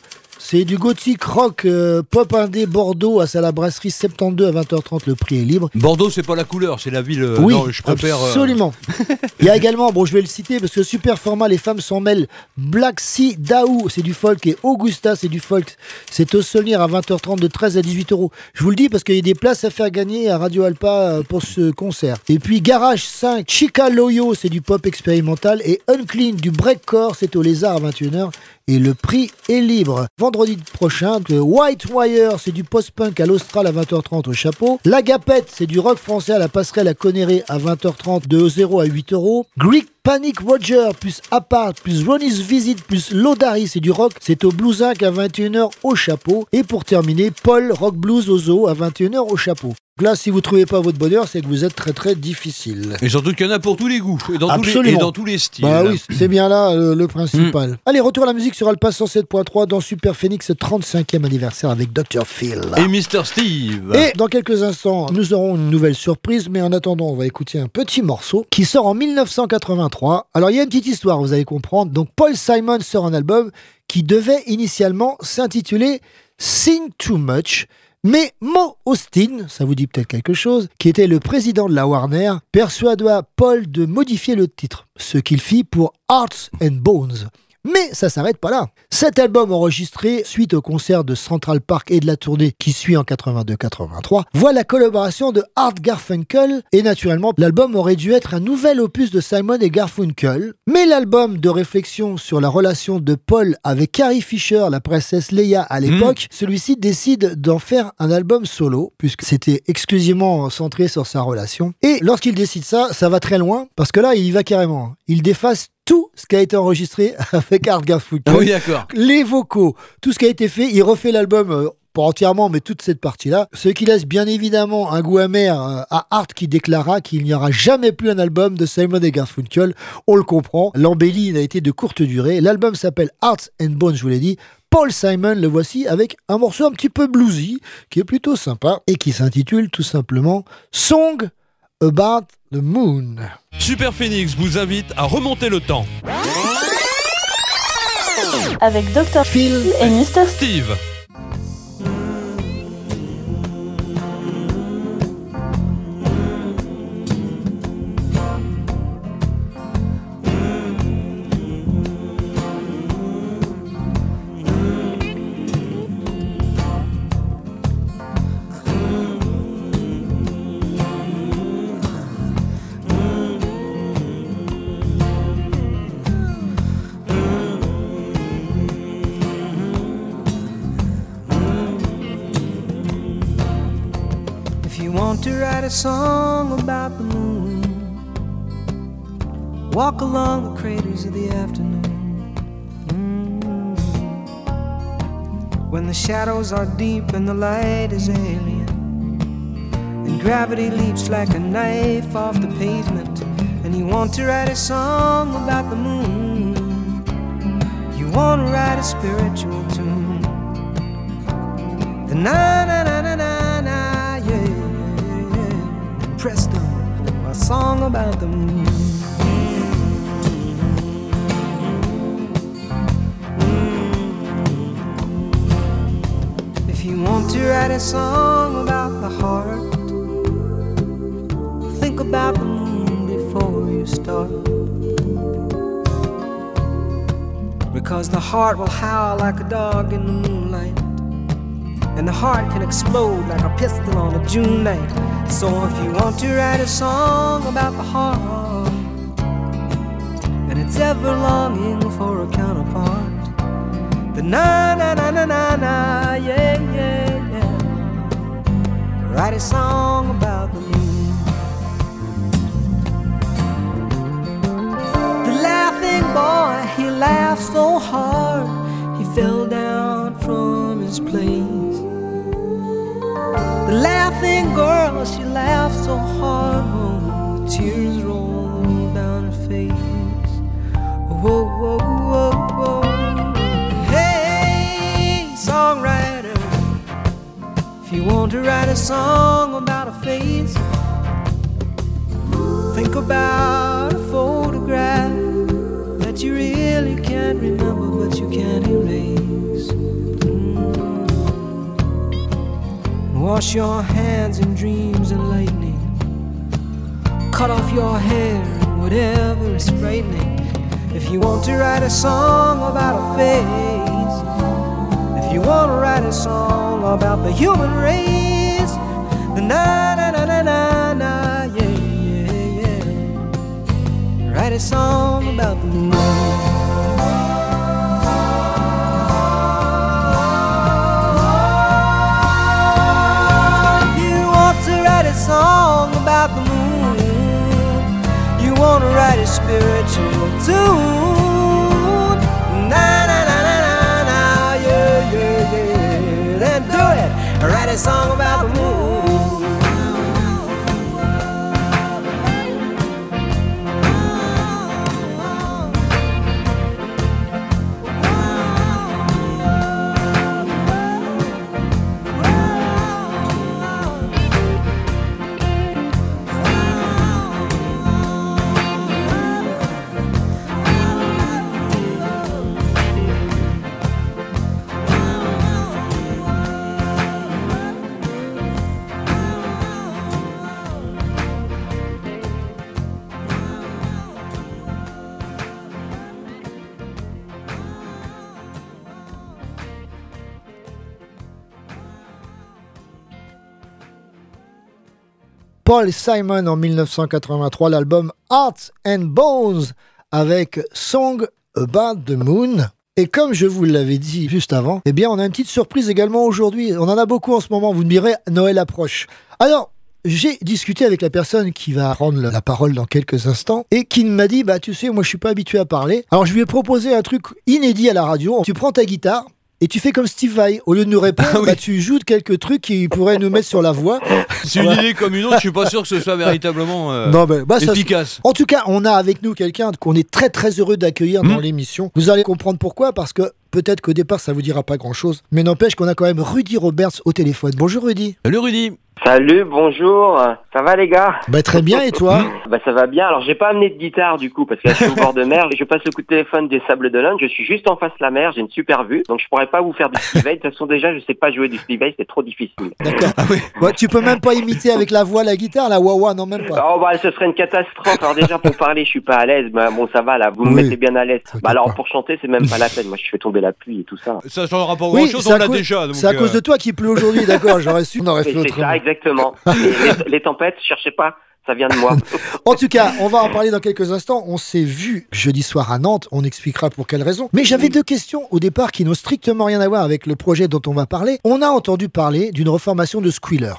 C'est du gothique rock euh, pop indé Bordeaux à la brasserie 72 à 20h30, le prix est libre. Bordeaux, c'est pas la couleur, c'est la ville. euh, Oui, non, je préfère. euh, absolument. Il y a également, bon, je vais le citer parce que super format, les femmes s'en mêlent. Black Sea Daou, c'est du folk, et Augusta, c'est du folk. C'est au Solnier à 20h30 de 13 à 18 euros. Je vous le dis parce qu'il y a des places à faire gagner à Radio Alpa euh, pour ce concert. Et puis Garage 5, Chica Loyo, c'est du pop expérimental, et Unclean, du breakcore, c'est au Lézard à 21h. Et le prix est libre. Vendredi prochain, White Wire, c'est du post-punk à l'Austral à 20h30 au chapeau. L'Agapette, c'est du rock français à la passerelle à Conneré à 20h30 de 0 à 8 euros. Greek Panic Roger, plus Apart, plus Ronnie's Visit, plus Lodari, c'est du rock. C'est au Blues Inc à 21h au chapeau. Et pour terminer, Paul Rock Blues au zoo à 21h au chapeau. Là, si vous trouvez pas votre bonheur, c'est que vous êtes très très difficile. Et surtout qu'il y en a pour tous les goûts et dans, tous les, et dans tous les styles. Bah oui, c'est bien là euh, le principal. Allez, retour à la musique sur Alpha 107.3 dans Super Phoenix 35e anniversaire avec Dr. Phil. Et Mr. Steve. Et dans quelques instants, nous aurons une nouvelle surprise, mais en attendant, on va écouter un petit morceau qui sort en 1983. Alors, il y a une petite histoire, vous allez comprendre. Donc, Paul Simon sort un album qui devait initialement s'intituler Sing Too Much. Mais Mo Austin, ça vous dit peut-être quelque chose, qui était le président de la Warner, persuada Paul de modifier le titre, ce qu'il fit pour Hearts and Bones. Mais ça s'arrête pas là. Cet album enregistré suite au concert de Central Park et de la tournée qui suit en 82-83 voit la collaboration de Art Garfunkel et naturellement l'album aurait dû être un nouvel opus de Simon et Garfunkel. Mais l'album de réflexion sur la relation de Paul avec Carrie Fisher, la princesse Leia à l'époque, celui-ci décide d'en faire un album solo puisque c'était exclusivement centré sur sa relation. Et lorsqu'il décide ça, ça va très loin parce que là il y va carrément. Il déface tout ce qui a été enregistré avec Art Garfunkel. Ah oui, d'accord. Les vocaux, tout ce qui a été fait, il refait l'album. euh, pas entièrement, mais toute cette partie-là. Ce qui laisse bien évidemment un goût amer euh, à Art qui déclara qu'il n'y aura jamais plus un album de Simon et Garfunkel. On le comprend. L'embellie n'a été de courte durée. L'album s'appelle Hearts and Bones, je vous l'ai dit. Paul Simon, le voici avec un morceau un petit peu bluesy, qui est plutôt sympa, et qui s'intitule tout simplement Song About the Moon. Super Phoenix vous invite à remonter le temps. Avec Dr. Phil et Mr. Steve. Want to write a song about the moon, walk along the craters of the afternoon. Mm. When the shadows are deep and the light is alien, and gravity leaps like a knife off the pavement, and you want to write a song about the moon, you want to write a spiritual tune. The na na na yeah. Presto, a song about the moon. If you want to write a song about the heart, think about the moon before you start. Because the heart will howl like a dog in the moonlight. And the heart can explode like a pistol on a June night. So if you want to write a song about the heart, and it's ever longing for a counterpart, the na na na na na na, yeah, yeah, yeah. Write a song about the moon. The laughing boy, he laughed so hard, he fell down from his place. Laughed so hard, oh, tears rolled down her face. Whoa, whoa, whoa, whoa. Hey, songwriter, if you want to write a song about a face, think about a photograph that you really can't remember, but you can't erase. Mm. Wash your hands dreams and lightning. Cut off your hair and whatever is frightening. If you want to write a song about a face, if you want to write a song about the human race, the na na na na na na, yeah, yeah, yeah. Write a song about the moon. Song about the moon, you want to write a spiritual tune. Na na na na na na, yeah yeah yeah. Then do it. Write a song about the moon. Paul Simon en 1983, l'album Hearts and Bones avec Song About the Moon. Et comme je vous l'avais dit juste avant, eh bien, on a une petite surprise également aujourd'hui. On en a beaucoup en ce moment. Vous me direz, Noël approche. Alors, j'ai discuté avec la personne qui va prendre la parole dans quelques instants et qui m'a dit, bah, tu sais, moi, je suis pas habitué à parler. Alors, je lui ai proposé un truc inédit à la radio. Tu prends ta guitare, et tu fais comme Steve Vai. Au lieu de nous répondre, bah, tu joues quelques trucs qui pourraient nous mettre sur la voie. C'est une idée comme une autre, je suis pas sûr que ce soit véritablement euh, Non, bah, ça- efficace. En tout cas, on a avec nous quelqu'un qu'on est très très heureux d'accueillir Hmm. dans l'émission. Vous allez comprendre pourquoi, parce que peut-être qu'au départ ça vous dira pas grand chose, mais n'empêche qu'on a quand même Rudy Roberts au téléphone. Bonjour Rudy. Salut Rudy. Salut, bonjour. Ça va les gars? Bah très bien et toi? Bah ça va bien. Alors j'ai pas amené de guitare du coup parce que là, je suis au bord de mer. Je passe le coup de téléphone des Sables d'Olonne. Je suis juste en face de la mer. J'ai une super vue, donc je pourrais pas vous faire du Steve Vai. De toute façon déjà je sais pas jouer du Steve Vai, c'est trop difficile. D'accord. Ouais, tu peux même pas imiter avec la voix la guitare, la wah non même pas. Oh bah ce serait une catastrophe. Alors déjà pour parler je suis pas à l'aise. Bah, bon ça va là, vous me Oui. mettez bien à l'aise. Bah alors pour chanter c'est même pas la peine. Moi je fais tomber la pluie et tout ça. Ça changera pas Oui, grand chose, c'est on à l'a cause- déjà. C'est à cause euh, de toi qu'il pleut aujourd'hui, d'accord J'aurais su, on aurait fait C'est ça exactement. Les, les tempêtes, cherchez pas. Ça vient de moi. En tout cas, on va en parler dans quelques instants. On s'est vu jeudi soir à Nantes. On expliquera pour quelles raisons. Mais j'avais deux questions au départ qui n'ont strictement rien à voir avec le projet dont on va parler. On a entendu parler d'une reformation de Squealer.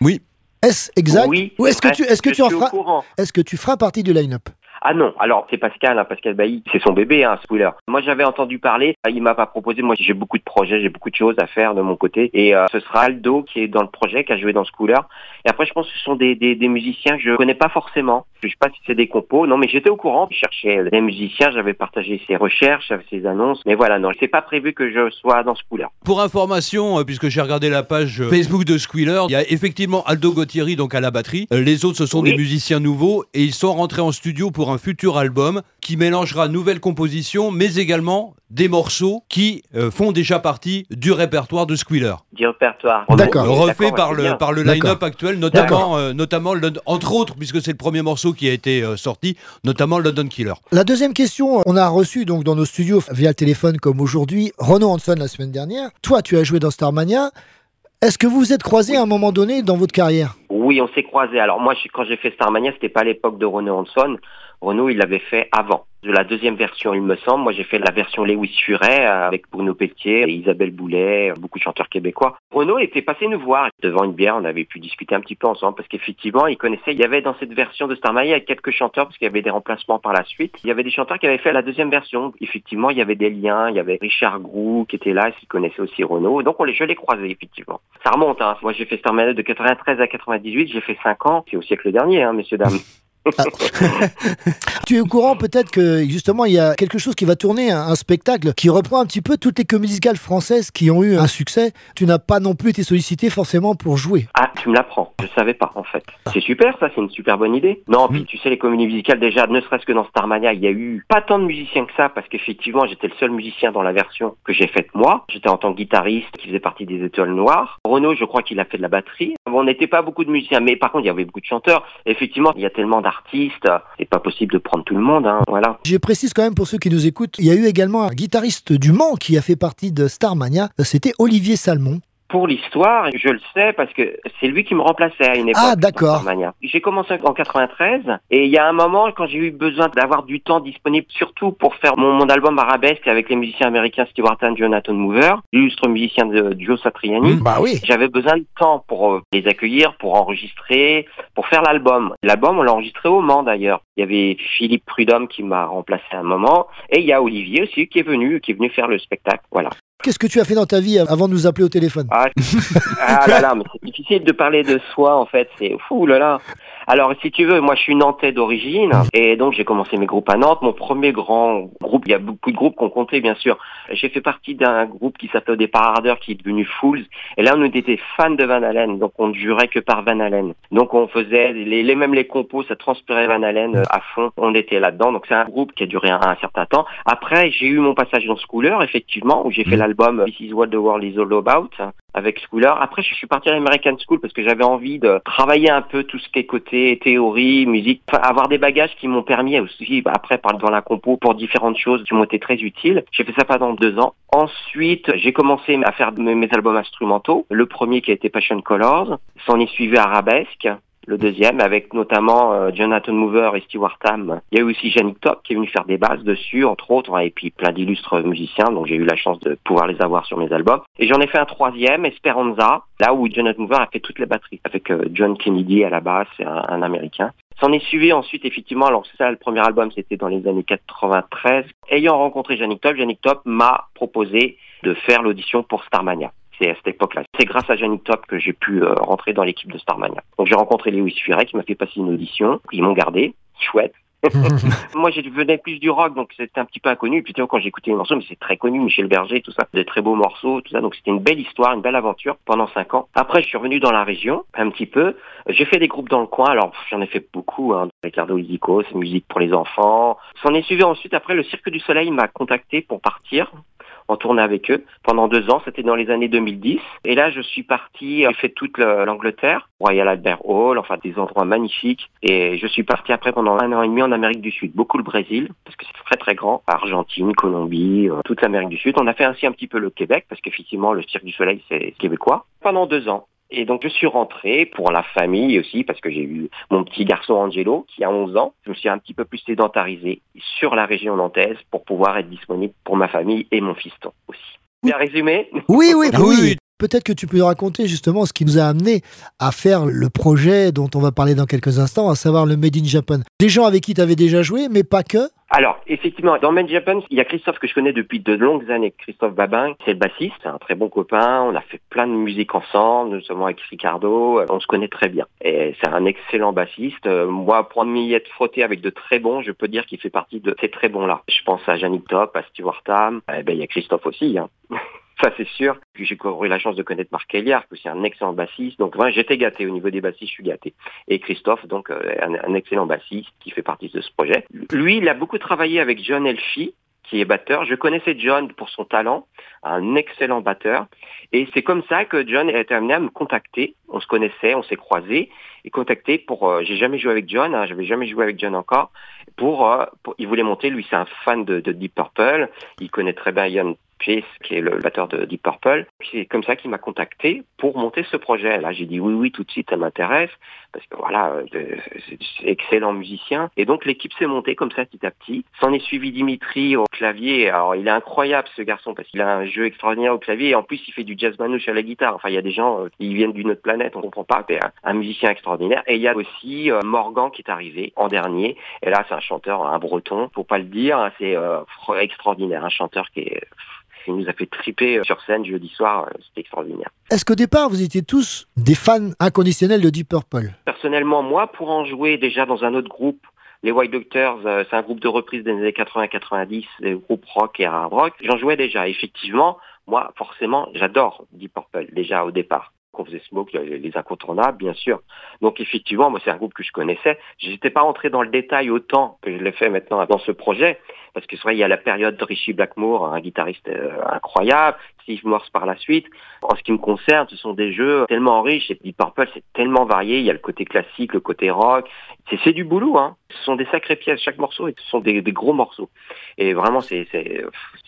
Oui. Est-ce exact Oui, Ou est-ce que tu, est-ce que tu en feras courant. Est-ce que tu feras partie du line-up Ah non, alors c'est Pascal, hein, Pascal Bailly, c'est son bébé, hein, Spooler. Moi j'avais entendu parler, il m'a pas proposé, moi j'ai beaucoup de projets, j'ai beaucoup de choses à faire de mon côté, et euh, ce sera Aldo qui est dans le projet, qui a joué dans Schooler. Et après je pense que ce sont des, des, des musiciens que je connais pas forcément, je sais pas si c'est des compos, non mais j'étais au courant, je cherchais des musiciens, j'avais partagé ses recherches, ses annonces, mais voilà, non, c'est pas prévu que je sois dans Schooler. Pour information, euh, puisque j'ai regardé la page euh, Facebook de Squealer, il y a effectivement Aldo Gauthieri donc à la batterie. Euh, Les autres, ce sont Oui. des musiciens nouveaux et ils sont rentrés en studio pour un futur album qui mélangera nouvelles compositions, mais également des morceaux qui euh, font déjà partie du répertoire de Squealer. Du répertoire. D'accord. Refait par le, bien. par le line-up actuel, notamment, euh, notamment entre autres, puisque c'est le premier morceau qui a été euh, sorti, notamment London Killer. La deuxième question, on a reçu donc dans nos studios via le téléphone comme aujourd'hui Renaud Hanson la semaine dernière. Toi, tu as joué dans Starmania. Est-ce que vous vous êtes croisés à un moment donné dans votre carrière? Oui, on s'est croisés. Alors moi, je- quand j'ai fait Starmania, c'était pas à l'époque de Renaud Hanson. Renaud, il l'avait fait avant. De la deuxième version, il me semble. Moi, j'ai fait la version Lewis Furet euh, avec Bruno Pelletier et Isabelle Boulet, euh, beaucoup de chanteurs québécois. Renaud était passé nous voir devant une bière. On avait pu discuter un petit peu ensemble parce qu'effectivement, il connaissait. Il y avait dans cette version de Starmania quelques chanteurs parce qu'il y avait des remplacements par la suite. Il y avait des chanteurs qui avaient fait la deuxième version. Effectivement, il y avait des liens. Il y avait Richard Grou qui était là, qui connaissait aussi Renaud. Donc, on les, je l'ai croisé effectivement. Ça remonte. Hein. Moi, j'ai fait Starmania de 93 à 98. J'ai fait 5 ans. C'est au siècle dernier, hein, messieurs dames. Tu es au courant peut-être que justement il y a quelque chose qui va tourner, un, un spectacle qui reprend un petit peu toutes les comédies musicales françaises qui ont eu un succès. Tu n'as pas non plus été sollicité forcément pour jouer. Ah, tu me l'apprends. Je savais pas, en fait. C'est super, ça, c'est une super bonne idée. Non, puis tu sais, les comédies musicales, déjà, ne serait-ce que dans Starmania, il y a eu pas tant de musiciens que ça, parce qu'effectivement, j'étais le seul musicien dans la version que j'ai faite moi. J'étais en tant que guitariste qui faisait partie des Étoiles Noires. Renaud, je crois qu'il a fait de la batterie. Bon, on n'était pas beaucoup de musiciens, mais par contre, il y avait beaucoup de chanteurs. Effectivement, il y a tellement d'artistes, c'est pas possible de prendre tout le monde, hein, voilà. Je précise quand même pour ceux qui nous écoutent, il y a eu également un guitariste du Mans qui a fait partie de Starmania. C'était Olivier Salmon. Pour l'histoire, je le sais parce que c'est lui qui me remplaçait à une époque. Ah, d'accord. J'ai commencé en 93 et il y a un moment quand j'ai eu besoin d'avoir du temps disponible, surtout pour faire mon, mon album Arabesque avec les musiciens américains Stewart and Jonathan Mover, l'illustre musicien de Joe Satriani. Bah oui. J'avais besoin de temps pour euh, les accueillir, pour enregistrer, pour faire l'album. L'album, on l'a enregistré au Mans d'ailleurs. Il y avait Philippe Prudhomme qui m'a remplacé à un moment et il y a Olivier aussi qui est venu, qui est venu faire le spectacle. Voilà. Qu'est-ce que tu as fait dans ta vie avant de nous appeler au téléphone? Ah, ah là là, mais c'est difficile de parler de soi en fait, c'est fou là là. Alors si tu veux, moi je suis nantais d'origine et donc j'ai commencé mes groupes à Nantes. Mon premier grand groupe, il y a beaucoup de groupes qu'on comptait bien sûr. J'ai fait partie d'un groupe qui s'appelait au départ Ardeur qui est devenu Fools et là on était fans de Van Halen, donc on ne jurait que par Van Halen. Donc on faisait les, les mêmes les compos, ça transpirait Van Halen euh, à fond. On était là-dedans, donc c'est un groupe qui a duré un, un certain temps. Après j'ai eu mon passage dans Schooler effectivement où j'ai fait l'album This is what the world is all about avec Schooler. Après, je suis parti à l'American School parce que j'avais envie de travailler un peu tout ce qui est côté théorie, musique, avoir des bagages qui m'ont permis aussi, bah, après, dans la compo, pour différentes choses qui m'ont été très utiles. J'ai fait ça pendant deux ans. Ensuite, j'ai commencé à faire mes albums instrumentaux. Le premier qui a été Passion Colors. S'en est suivi Arabesque. Le deuxième, avec notamment euh, Jonathan Mover et Stewart Tam. Il y a eu aussi Yannick Top qui est venu faire des basses dessus, entre autres, hein, et puis plein d'illustres musiciens, donc j'ai eu la chance de pouvoir les avoir sur mes albums. Et j'en ai fait un troisième, Esperanza, là où Jonathan Mover a fait toutes les batteries, avec euh, John Kennedy à la basse, un, un Américain. S'en est suivi ensuite, effectivement, alors ça, le premier album, c'était dans les années 93. Ayant rencontré Yannick Top, Yannick Top m'a proposé de faire l'audition pour Starmania. C'est à cette époque-là. C'est grâce à Yannick Top que j'ai pu euh, rentrer dans l'équipe de Starmania. Donc j'ai rencontré Lewis Furet qui m'a fait passer une audition. Ils m'ont gardé. Chouette. Moi, je venais plus du rock, donc c'était un petit peu inconnu. Puis tu vois, quand j'écoutais les morceaux, mais c'est très connu, Michel Berger, tout ça, des très beaux morceaux, tout ça. Donc c'était une belle histoire, une belle aventure pendant cinq ans. Après, je suis revenu dans la région, un petit peu. J'ai fait des groupes dans le coin. Alors j'en ai fait beaucoup. Hein. Ricardo Isico, c'est musique pour les enfants. S'en est suivi ensuite. Après, le Cirque du Soleil m'a contacté pour partir en tournée avec eux pendant deux ans. C'était dans les années 2010. Et là, je suis parti, j'ai fait toute le- l'Angleterre, Royal Albert Hall, enfin des endroits magnifiques. Et je suis parti après pendant un an et demi en Amérique du Sud, beaucoup le Brésil, parce que c'est très très grand, Argentine, Colombie, euh, toute l'Amérique du Sud. On a fait ainsi un petit peu le Québec, parce qu'effectivement, le Cirque du Soleil, c'est québécois, pendant deux ans. Et donc je suis rentré pour la famille aussi parce que j'ai eu mon petit garçon Angelo qui a 11 ans. Je me suis un petit peu plus sédentarisé sur la région nantaise pour pouvoir être disponible pour ma famille et mon fiston aussi. Bien résumé Oui, oui, Ah oui. Peut-être que tu peux nous raconter justement ce qui nous a amené à faire le projet dont on va parler dans quelques instants, à savoir le Made in Japan. Des gens avec qui tu avais déjà joué, mais pas que. Alors, effectivement, dans Made in Japan, il y a Christophe que je connais depuis de longues années, Christophe Babin, c'est le bassiste, c'est un très bon copain, on a fait plein de musique ensemble, notamment avec Ricardo, on se connaît très bien. Et c'est un excellent bassiste. Euh, Moi, pour m'y être frotté avec de très bons, je peux dire qu'il fait partie de ces très bons-là. Je pense à Yannick Top, à Stewart Tam, eh ben, il y a Christophe aussi, hein. Ça, c'est sûr. Puis j'ai eu la chance de connaître Marc Kelliard, qui est un excellent bassiste. Donc, j'étais gâté au niveau des bassistes, je suis gâté. Et Christophe, donc, euh, un, excellent bassiste qui fait partie de ce projet. Lui, il a beaucoup travaillé avec John Elfie, qui est batteur. Je connaissais John pour son talent, un excellent batteur. Et c'est comme ça que John a été amené à me contacter. On se connaissait, on s'est croisés et contacté pour. euh, J'ai jamais joué avec John, hein, j'avais jamais joué avec John encore. Pour, euh, pour- il voulait monter. Lui, c'est un fan de, de Deep Purple. Il connaît très bien Ian Pace, qui est le batteur de Deep Purple. C'est comme ça qu'il m'a contacté pour monter ce projet. Là, j'ai dit oui, oui, tout de suite, ça m'intéresse parce que voilà, euh, c'est excellent musicien. Et donc l'équipe s'est montée comme ça petit à petit. S'en est suivi Dimitri au clavier. Alors il est incroyable ce garçon parce qu'il a un jeu extraordinaire au clavier et en plus il fait du jazz manouche à la guitare. Enfin il y a des gens euh, qui viennent d'une autre planète, on comprend pas. C'est un, musicien extraordinaire. Et il y a aussi euh, Morgan qui est arrivé en dernier. Et là c'est un chanteur, un breton, faut pas le dire, hein, c'est extraordinaire, un chanteur qui est qui nous a fait triper sur scène jeudi soir, euh, c'était extraordinaire. Est-ce qu'au départ, vous étiez tous des fans inconditionnels de Deep Purple? Personnellement, moi, pour en jouer déjà dans un autre groupe, les White Doctors, euh, c'est un groupe de reprise des années 80-90, des groupes rock et hard rock. J'en jouais déjà. Effectivement, moi, forcément, j'adore Deep Purple, déjà au départ. Qu'on faisait Smoke, les incontournables, bien sûr. Donc effectivement, moi, c'est un groupe que je connaissais. Je n'étais pas entré dans le détail autant que je l'ai fait maintenant dans ce projet. Parce que c'est vrai, il y a la période de Richie Blackmore, un guitariste euh, incroyable, Steve Morse par la suite. En ce qui me concerne, ce sont des jeux tellement riches. Et Deep Purple, c'est tellement varié. Il y a le côté classique, le côté rock. C'est du boulot, hein. Ce sont des sacrées pièces. Chaque morceau, ce sont des, des gros morceaux. Et vraiment, c'est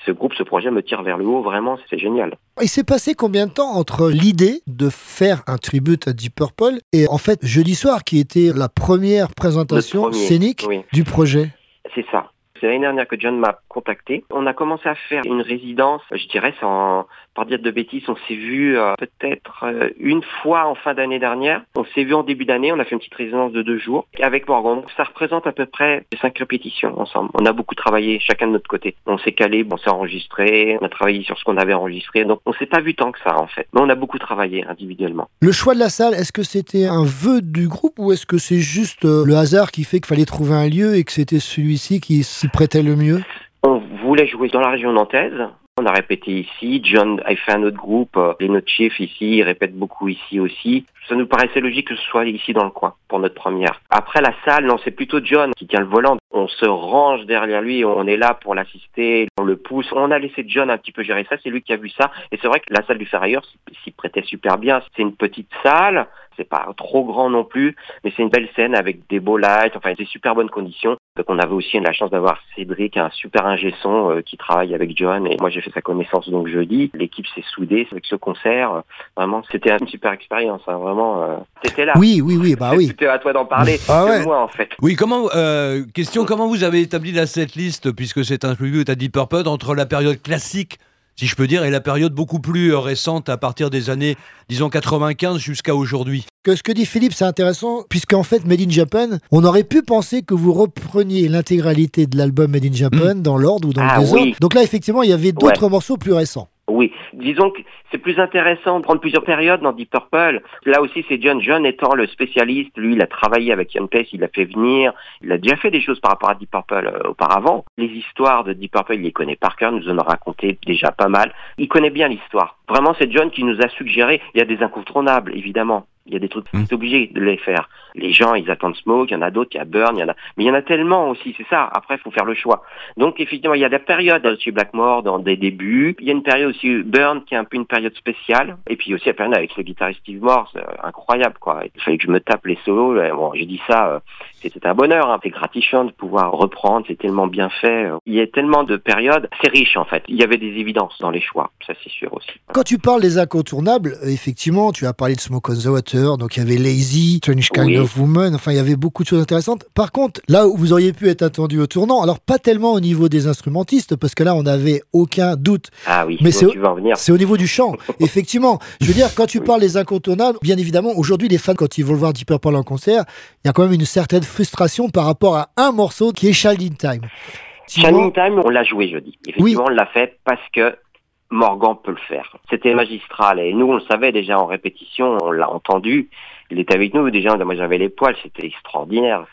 ce groupe, ce projet me tire vers le haut. Vraiment, c'est génial. Il s'est passé combien de temps entre l'idée de faire un tribute à Deep Purple et en fait jeudi soir qui était la première présentation premier, scénique oui. du projet? C'est ça. C'est l'année dernière que John m'a contacté. On a commencé à faire une résidence, je dirais, sans par dire de bêtises, on s'est vu euh, peut-être euh, une fois en fin d'année dernière. On s'est vu en début d'année, on a fait une petite résidence de deux jours avec Morgan. Donc, ça représente à peu près cinq répétitions ensemble. On a beaucoup travaillé, chacun de notre côté. On s'est calé, on s'est enregistré, on a travaillé sur ce qu'on avait enregistré. Donc on s'est pas vu tant que ça en fait. Mais on a beaucoup travaillé individuellement. Le choix de la salle, est-ce que c'était un vœu du groupe ou est-ce que c'est juste euh, le hasard qui fait qu'il fallait trouver un lieu et que c'était celui-ci qui s'y prêtait le mieux? On voulait jouer dans la région nantaise. On a répété ici. John a fait un autre groupe, euh, les Notes Chiefs ici, ils répètent beaucoup ici aussi. Ça nous paraissait logique que ce soit ici dans le coin pour notre première. Après la salle, non, c'est plutôt John qui tient le volant. On se range derrière lui, on est là pour l'assister, on le pousse. On a laissé John un petit peu gérer ça, c'est lui qui a vu ça. Et c'est vrai que la salle du Ferrailleur s'y prêtait super bien. C'est une petite salle, c'est pas trop grand non plus, mais c'est une belle scène avec des beaux lights, enfin des super bonnes conditions. Donc on avait aussi la chance d'avoir Cédric, un super ingé son euh, qui travaille avec John et moi j'ai fait sa connaissance donc jeudi. L'équipe s'est soudée avec ce concert. Vraiment, c'était une super expérience. hein, Vraiment, euh, t'étais là. Oui, oui, oui, bah oui. C'était à toi d'en parler. Ah que ouais. moi en fait. Oui, comment euh, question comment vous avez établi la setlist puisque c'est un tribute à Deep Purple entre la période classique si je peux dire et la période beaucoup plus euh, récente à partir des années disons 95 jusqu'à aujourd'hui? Que ce que dit Philippe, c'est intéressant, puisqu'en fait, Made in Japan, on aurait pu penser que vous repreniez l'intégralité de l'album Made in Japan dans l'ordre ou dans Ah le désordre. oui. Donc là, effectivement, il y avait d'autres morceaux plus récents. Oui, disons que c'est plus intéressant de prendre plusieurs périodes dans Deep Purple. Là aussi, c'est John. John étant le spécialiste, lui, il a travaillé avec Ian Pace, il l'a fait venir, il a déjà fait des choses par rapport à Deep Purple euh, auparavant. Les histoires de Deep Purple, il les connaît par cœur, nous en a raconté déjà pas mal. Il connaît bien l'histoire. Vraiment, c'est John qui nous a suggéré. Il y a des incontournables, évidemment. Il y a des trucs, c'est obligé de les faire. Les gens, ils attendent Smoke, il y en a d'autres, il y a Burn, il y en a, mais il y en a tellement aussi, c'est ça. Après, il faut faire le choix. Donc, effectivement, il y a des périodes chez Blackmore dans des débuts. Il y a une période aussi Burn qui est un peu une période spéciale. Et puis aussi la période avec le guitariste Steve Morse, euh, incroyable, quoi. Il fallait que je me tape les solos. là. Bon, j'ai dit ça, euh, c'était un bonheur. Hein. C'est gratifiant de pouvoir reprendre. C'est tellement bien fait. Il y a tellement de périodes. C'est riche, en fait. Il y avait des évidences dans les choix. Ça, c'est sûr aussi. Quand tu parles des incontournables, euh, effectivement, tu as parlé de Smoke on the Water, donc il y avait Lazy, Strange Kind Oui. of Woman, enfin il y avait beaucoup de choses intéressantes. Par contre, là où vous auriez pu être attendu au tournant, alors pas tellement au niveau des instrumentistes, parce que là on n'avait aucun doute. Ah oui, Mais c'est vois où tu veux en venir. c'est au niveau du chant, effectivement. Je veux dire, quand tu parles des incontournables, bien évidemment, aujourd'hui, les fans, quand ils vont le voir Deep Purple en concert, il y a quand même une certaine frustration par rapport à un morceau qui est in Time. Shining Time, on l'a joué jeudi. Effectivement, on l'a fait parce que Morgan peut le faire. C'était magistral et nous, on le savait déjà en répétition, on l'a entendu. Il était avec nous déjà. Moi, j'avais les poils, c'était extraordinaire.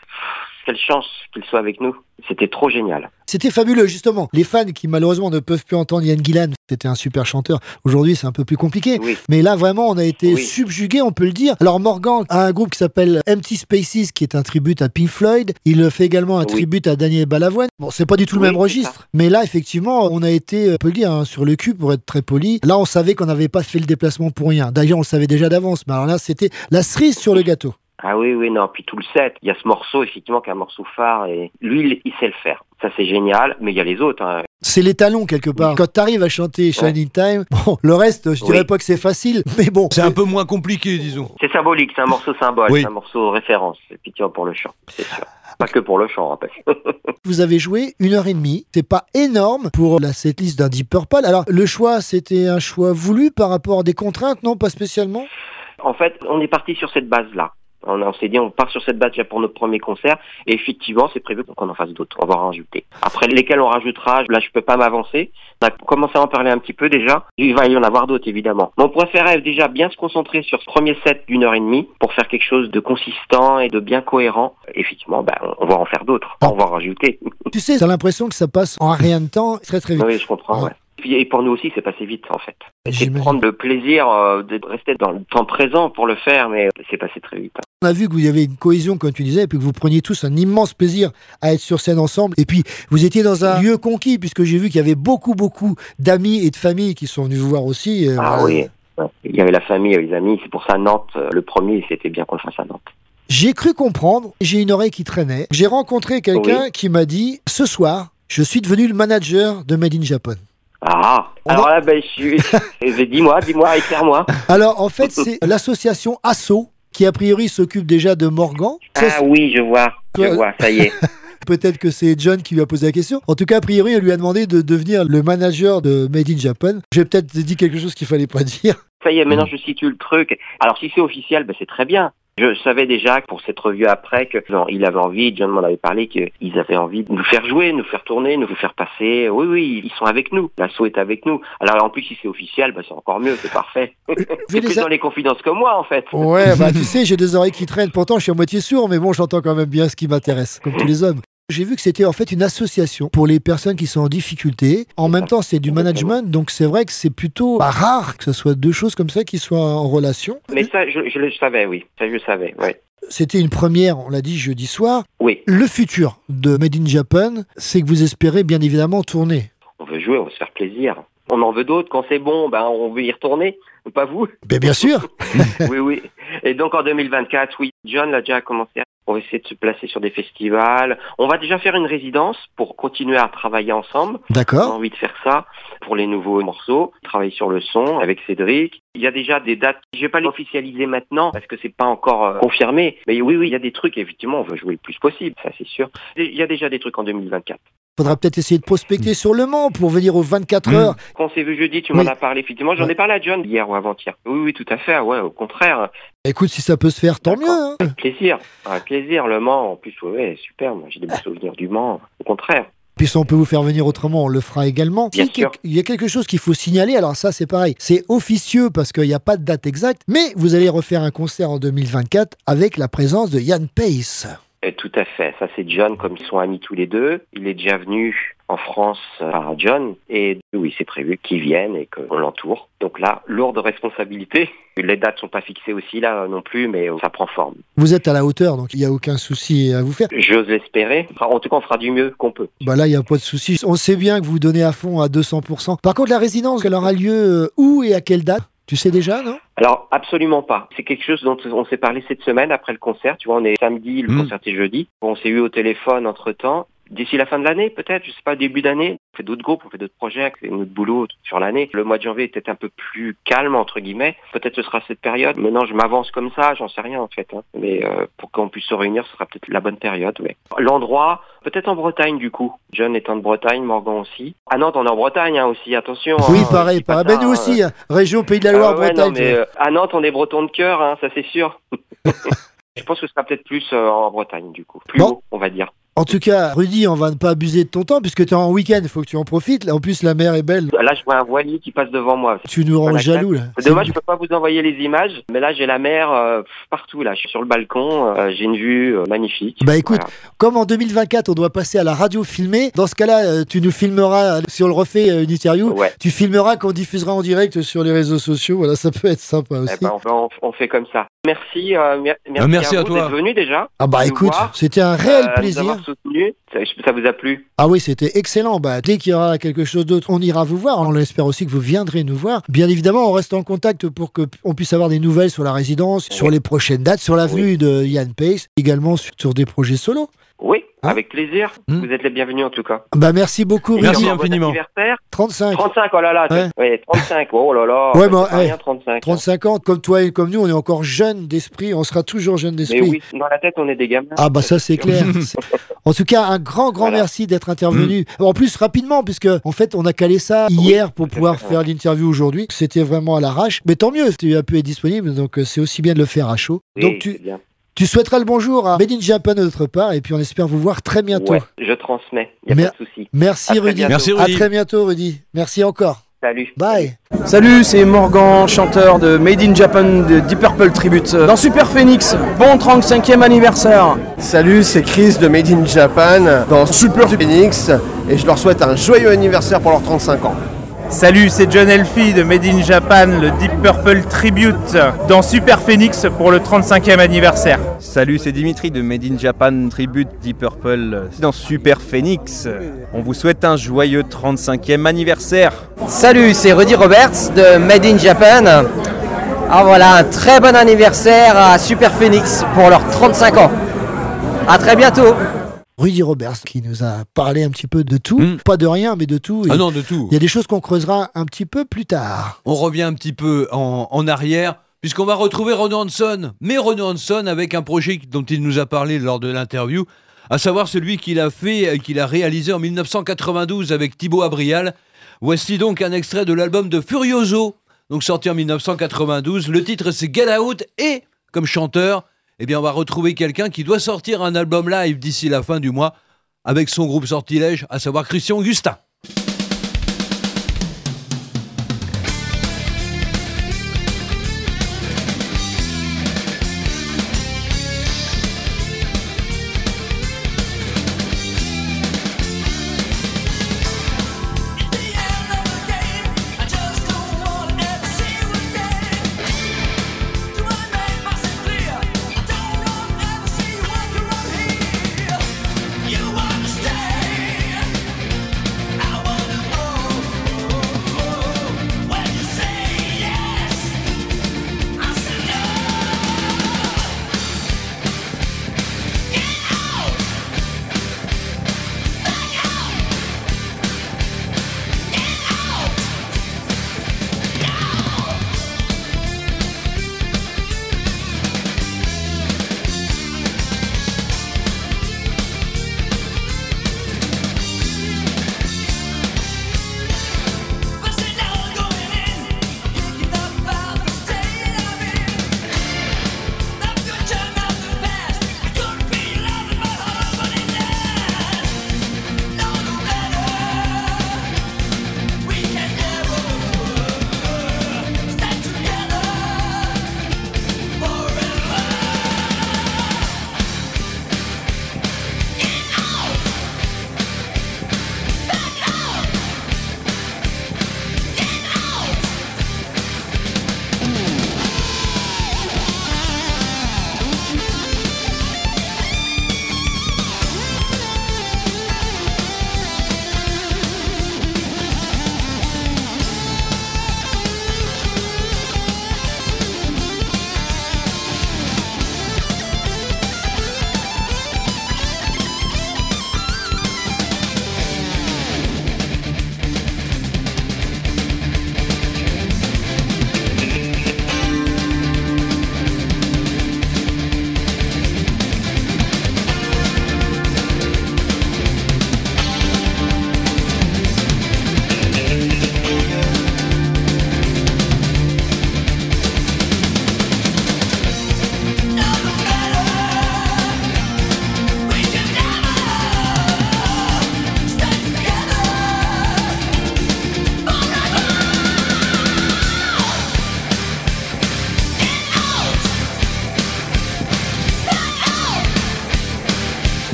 Quelle chance qu'il soit avec nous. C'était trop génial. C'était fabuleux, justement. Les fans qui malheureusement ne peuvent plus entendre Ian Gillan, c'était un super chanteur. Aujourd'hui, c'est un peu plus compliqué. Mais là, vraiment, on a été subjugué, on peut le dire. Alors, Morgan a un groupe qui s'appelle Empty Spaces, qui est un tribute à Pink Floyd. Il fait également un tribute à Daniel Balavoine. Bon, c'est pas du tout le Oui, même registre. Mais là, effectivement, on a été, on peut le dire, hein, sur le cul pour être très poli. Là, on savait qu'on n'avait pas fait le déplacement pour rien. D'ailleurs, on le savait déjà d'avance. Mais alors là, c'était la cerise sur le gâteau. Ah oui, oui, non. Puis tout le set. Il y a ce morceau, effectivement, qui est un morceau phare et lui, il, il sait le faire. Ça, c'est génial. Mais il y a les autres. hein. C'est l'étalon quelque part. Quand tu arrives à chanter Shining Time, bon, le reste, je dirais Oui. pas que c'est facile, mais bon. C'est un peu moins compliqué, disons. C'est symbolique. C'est un morceau symbole. Oui. C'est un morceau référence. Effectivement, pour le chant. C'est sûr. Pas que pour le chant, en fait. Vous avez joué une heure et demie. C'est pas énorme pour la setlist d'un Deep Purple. Alors, le choix, c'était un choix voulu par rapport à des contraintes, non? Pas spécialement? En fait, on est parti sur cette base-là. On, on s'est dit, on part sur cette base déjà pour notre premier concert. Et effectivement, c'est prévu qu'on en fasse d'autres. On va en rajouter. Après, lesquels on rajoutera, là, je peux pas m'avancer. On a commencé à en parler un petit peu déjà. Il va y en avoir d'autres, évidemment. Mais on préférait déjà bien se concentrer sur ce premier set d'une heure et demie pour faire quelque chose de consistant et de bien cohérent. Effectivement, ben, on va en faire d'autres. On va en rajouter. Tu sais, t'as l'impression que ça passe en rien de temps, très très vite. Oui, je comprends, ouais. Et pour nous aussi, c'est passé vite, en fait. C'est prendre le plaisir euh, de rester dans le temps présent pour le faire, mais c'est passé très vite. On a vu que vous y avez une cohésion, comme tu disais, et puis que vous preniez tous un immense plaisir à être sur scène ensemble. Et puis, vous étiez dans un lieu conquis, puisque j'ai vu qu'il y avait beaucoup, beaucoup d'amis et de familles qui sont venus vous voir aussi. euh, Ah voilà. oui. ouais. Il y avait la famille, il y avait les amis. C'est pour ça Nantes, euh, le premier, c'était bien qu'on le fasse à Nantes. J'ai cru comprendre, j'ai une oreille qui traînait. J'ai rencontré quelqu'un qui m'a dit Ce soir, je suis devenu le manager de Made in Japan. Ah, alors là, ben, je suis. Eh dis-moi, dis-moi, éclaire-moi. Alors, en fait, c'est l'association ASSO qui, a priori, s'occupe déjà de Morgan. Ça, Ah oui, je vois, je vois, ça y est. Peut-être que c'est John qui lui a posé la question. En tout cas, a priori, on lui a demandé de devenir le manager de Made in Japan. J'ai peut-être dit quelque chose qu'il fallait pas dire. Ça y est, maintenant je situe le truc. Alors si c'est officiel, ben, c'est très bien. Je savais déjà que pour cette revue après que non, il avait envie, John m'en avait parlé, qu'ils avaient envie de nous faire jouer, nous faire tourner, nous faire passer. Oui, oui, ils sont avec nous. L'assaut est avec nous. Alors en plus, si c'est officiel, ben, c'est encore mieux, c'est parfait. c'est plus a- dans les confidences que moi, en fait. Ouais, bah tu sais, j'ai des oreilles qui traînent. Pourtant, je suis à moitié sourd, mais bon, j'entends quand même bien ce qui m'intéresse, comme tous les hommes. J'ai vu que c'était en fait une association pour les personnes qui sont en difficulté. En même temps, c'est du management, donc c'est vrai que c'est plutôt bah, rare que ce soit deux choses comme ça qui soient en relation. Mais ça, je, je le savais, oui. Ça, je le savais, ouais. C'était une première, on l'a dit jeudi soir. Oui. Le futur de Made in Japan, c'est que vous espérez bien évidemment tourner. On veut jouer, on veut se faire plaisir. On en veut d'autres. Quand c'est bon, ben, on veut y retourner. Pas vous Ben, bien sûr. oui, oui. Et donc en 2024, oui, John l'a déjà commencé. On va essayer de se placer sur des festivals. On va déjà faire une résidence pour continuer à travailler ensemble. D'accord. J'ai envie de faire ça pour les nouveaux morceaux, travailler sur le son avec Cédric. Il y a déjà des dates. Je vais pas les officialiser maintenant parce que c'est pas encore euh, confirmé. Mais oui, oui, il y a des trucs. Effectivement, on veut jouer le plus possible, ça c'est sûr. Il y a déjà des trucs en 2024. Faudra peut-être essayer de prospecter Mm. sur Le Mans pour venir aux 24 heures. Quand on s'est vu jeudi, tu Oui. m'en as parlé. Effectivement, j'en ai parlé à John hier ou avant-hier. Oui, oui, tout à fait. Ouais, au contraire. Écoute, si ça peut se faire, tant mieux. hein. Avec plaisir. Avec plaisir. Le Mans, en plus, ouais, super. Moi, j'ai des bons souvenirs du Mans. Au contraire. Puis si on peut vous faire venir autrement, on le fera également. Bien Il y a sûr. Il y a quelque chose qu'il faut signaler, alors ça c'est pareil, c'est officieux parce qu'il n'y a pas de date exacte, mais vous allez refaire un concert en 2024 avec la présence de Yann Pace. Euh, tout à fait. Ça, c'est John, comme ils sont amis tous les deux. Il est déjà venu en France euh, par John. Et oui, c'est prévu qu'il vienne et qu'on l'entoure. Donc là, lourde responsabilité. Les dates sont pas fixées aussi là non plus, mais euh, ça prend forme. Vous êtes à la hauteur, donc il n'y a aucun souci à vous faire. J'ose l'espérer. En tout cas, on fera du mieux qu'on peut. Bah là, il n'y a pas de souci. On sait bien que vous donnez à fond à 200%. Par contre, la résidence, elle aura lieu où et à quelle date? Tu sais déjà, non? Alors, absolument pas. C'est quelque chose dont on s'est parlé cette semaine après le concert. Tu vois, on est samedi, le Mm. concert est jeudi. On s'est eu au téléphone entre-temps. D'ici la fin de l'année, peut-être, je sais pas, début d'année. On fait d'autres groupes, on fait d'autres projets, c'est notre boulot sur l'année. Le mois de janvier était un peu plus calme, entre guillemets. Peut-être ce sera cette période. Maintenant, je m'avance comme ça, j'en sais rien, en fait. hein. Mais euh, pour qu'on puisse se réunir, ce sera peut-être la bonne période, ouais. L'endroit, peut-être en Bretagne, du coup. John étant de Bretagne, Morgan aussi. À Nantes, on est en Bretagne, hein, aussi, attention. Oui, hein. pareil, pareil. Ben nous aussi, région Pays de la Loire, ah ouais, Bretagne. non, mais, euh, à Nantes, on est breton de cœur, hein, ça c'est sûr. Je pense que ce sera peut-être plus euh, en Bretagne, du coup. Plus Bon. haut, on va dire. En tout cas, Rudy, on va ne pas abuser de ton temps puisque tu es en week-end, il faut que tu en profites. Là, En plus, la mer est belle. Là, je vois un voilier qui passe devant moi. Tu nous rends jaloux, là. C'est dommage, je peux pas vous envoyer les images, mais là, j'ai la mer euh, partout. Là, je suis sur le balcon, euh, j'ai une vue euh, magnifique. Bah écoute, Voilà. comme en 2024, on doit passer à la radio filmée, dans ce cas-là, euh, tu nous filmeras, si on le refait euh, une interview, Ouais. tu filmeras qu'on diffusera en direct sur les réseaux sociaux. Voilà, ça peut être sympa Eh aussi. ben, on, fait comme ça. Merci, euh, mer- merci, merci à, à vous toi. d'être venu déjà. ah bah écoute, c'était un réel euh, plaisir. Avoir soutenus. Ça, ça vous a plu Ah oui, c'était excellent. Bah, dès qu'il y aura quelque chose d'autre, on ira vous voir. On espère aussi que vous viendrez nous voir. Bien évidemment, on reste en contact pour que on puisse avoir des nouvelles sur la résidence, sur les prochaines dates, sur l'avenue de Yann Pace, également sur, sur des projets solo. Oui, Hein avec plaisir. Hmm. Vous êtes les bienvenus en tout cas. Bah merci beaucoup. Merci infiniment. anniversaire 35. 35, oh là là. Ouais. Ouais, 35, oh là là. Ouais, bah, eh, rien, 35. 35 ans, comme toi et comme nous, on est encore jeunes d'esprit, on sera toujours jeunes Mais d'esprit. oui, dans la tête, on est des gamins. Ah bah ça c'est clair. En tout cas, un grand grand Voilà. merci d'être intervenu. En plus rapidement puisque en fait on a calé ça hier pour pouvoir faire l'interview aujourd'hui. C'était vraiment à l'arrache. Mais tant mieux, tu as pu être disponible donc euh, c'est aussi bien de le faire à chaud. Oui, donc tu bien. Tu souhaiteras le bonjour à Made in Japan de notre part et puis on espère vous voir très bientôt. Ouais, je transmets, il a Mer- pas de souci. Merci À Rudy. Merci, À Rudy. très bientôt Rudy. Merci encore. Salut. Bye. Salut, c'est Morgan, chanteur de Made in Japan de Deep Purple Tribute dans Super Phoenix. Bon 35e anniversaire. Salut, c'est Chris de Made in Japan dans Super Phoenix et je leur souhaite un joyeux anniversaire pour leurs 35 ans. Salut, c'est John Elfie de Made in Japan, le Deep Purple Tribute dans Super Phoenix pour le 35e anniversaire. Salut, c'est Dimitri de Made in Japan Tribute Deep Purple dans Super Phoenix. On vous souhaite un joyeux 35e anniversaire. Salut, c'est Rudy Roberts de Made in Japan. Ah voilà, un très bon anniversaire à Super Phoenix pour leurs 35 ans. À très bientôt. Rudy Roberts qui nous a parlé un petit peu de tout, pas de rien mais de tout. Hmm. Ah Et non, de tout. Il y a des choses qu'on creusera un petit peu plus tard. On revient un petit peu en, en arrière, puisqu'on va retrouver Renaud Hanson. Mais Renaud Hanson avec un projet dont il nous a parlé lors de l'interview, à savoir celui qu'il a fait, euh, qu'il a réalisé en 1992 avec Thibaut Abrial. Voici donc un extrait de l'album de Furioso, donc sorti en 1992. Le titre c'est Get Out et comme chanteur, eh bien on va retrouver quelqu'un qui doit sortir un album live d'ici la fin du mois avec son groupe Sortilège, à savoir Christian Augustin.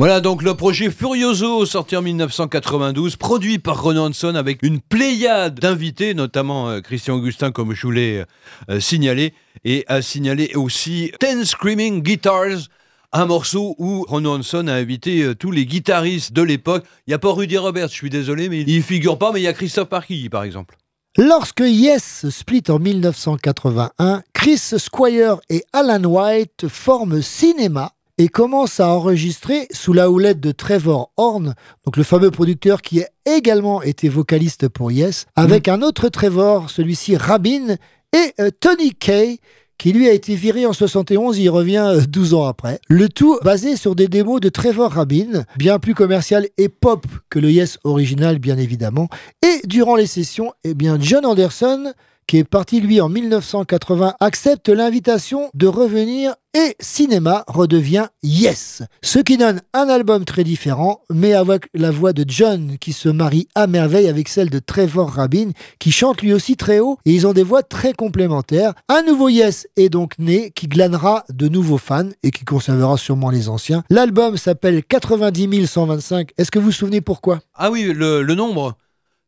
Voilà donc le projet Furioso, sorti en 1992, produit par Ron Hanson avec une pléiade d'invités, notamment euh, Christian Augustin, comme je vous l'ai euh, signalé, et a signalé aussi Ten Screaming Guitars, un morceau où Ron Hanson a invité euh, tous les guitaristes de l'époque. Il n'y a pas Rudy Roberts, je suis désolé, mais il figure pas, mais il y a Christophe Parky, par exemple. Lorsque Yes split en 1981, Chris Squire et Alan White forment Cinéma et commencent à enregistrer sous la houlette de Trevor Horn, donc le fameux producteur qui a également été vocaliste pour Yes, avec un autre Trevor, celui-ci Rabin, et euh, Tony Kay, qui lui a été viré en 71, il revient euh, 12 ans après. Le tout basé sur des démos de Trevor Rabin, bien plus commercial et pop que le Yes original, bien évidemment. Et durant les sessions, eh bien, John Anderson, qui est parti lui en 1980, accepte l'invitation de revenir et Cinéma redevient Yes. Ce qui donne un album très différent, mais avec la voix de John qui se marie à merveille avec celle de Trevor Rabin, qui chante lui aussi très haut, et ils ont des voix très complémentaires. Un nouveau Yes est donc né, qui glanera de nouveaux fans et qui conservera sûrement les anciens. L'album s'appelle 90 125. Est-ce que vous vous souvenez pourquoi? Ah oui, le, le nombre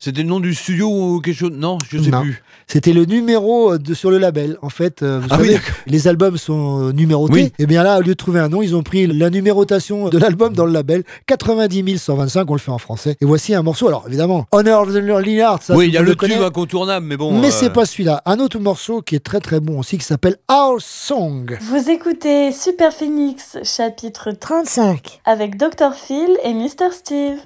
c'était le nom du studio ou quelque chose? Non, je sais Non. plus. C'était le numéro de, sur le label. En fait, euh, vous Ah oui, savez, les albums sont euh, numérotés. Oui. Et bien là, au lieu de trouver un nom, ils ont pris la numérotation de l'album dans le label. 90 125, on le fait en français. Et voici un morceau. Alors évidemment, Honor of the Lillard, ça oui, il y a le tube incontournable, mais bon. Mais euh, c'est pas celui-là. Un autre morceau qui est très très bon aussi, qui s'appelle Our Song. Vous écoutez Super Phoenix, chapitre 35. avec Dr. Phil et Mr. Steve.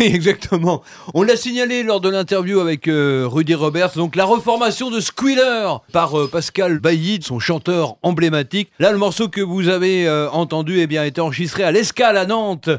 Oui, exactement. On l'a signalé lors de l'interview avec euh, Rudy Roberts, donc la reformation de Squealer par euh, Pascal Bailly, son chanteur emblématique. Là, le morceau que vous avez euh, entendu eh bien, a été enregistré à l'Escale à Nantes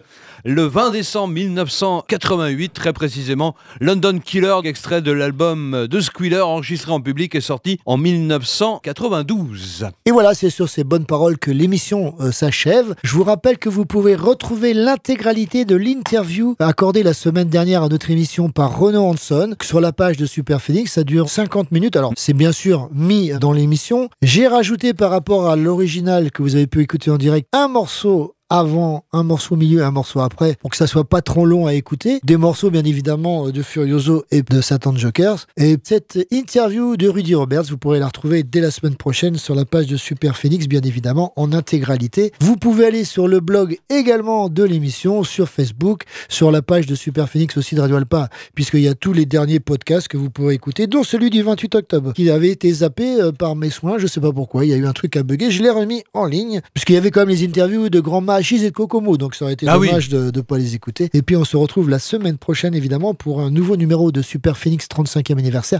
le 20 décembre 1988, très précisément. London Killer, extrait de l'album de Squealer, enregistré en public et sorti en 1992. Et voilà, c'est sur ces bonnes paroles que l'émission euh, s'achève. Je vous rappelle que vous pouvez retrouver l'intégralité de l'interview accordée la semaine dernière à notre émission par Renaud Hanson sur la page de Super Phoenix. Ça dure 50 minutes. Alors, c'est bien sûr mis dans l'émission. J'ai rajouté par rapport à l'original que vous avez pu écouter en direct un morceau avant, un morceau au milieu, un morceau après, pour que ça soit pas trop long à écouter. Des morceaux, bien évidemment, de Furioso et de Satan Jokers. Et cette interview de Rudy Roberts, vous pourrez la retrouver dès la semaine prochaine sur la page de Super Phoenix, bien évidemment, en intégralité. Vous pouvez aller sur le blog également de l'émission, sur Facebook, sur la page de Super Phoenix aussi de Radio Alpa, puisqu'il y a tous les derniers podcasts que vous pourrez écouter, dont celui du 28 octobre, qui avait été zappé euh, par mes soins, je sais pas pourquoi, il y a eu un truc à bugger, je l'ai remis en ligne, puisqu'il y avait quand même les interviews de Grand Et Kokomo, donc ça aurait été Ah oui. dommage de ne pas les écouter. Et puis on se retrouve la semaine prochaine, évidemment, pour un nouveau numéro de Super Phoenix 35e anniversaire,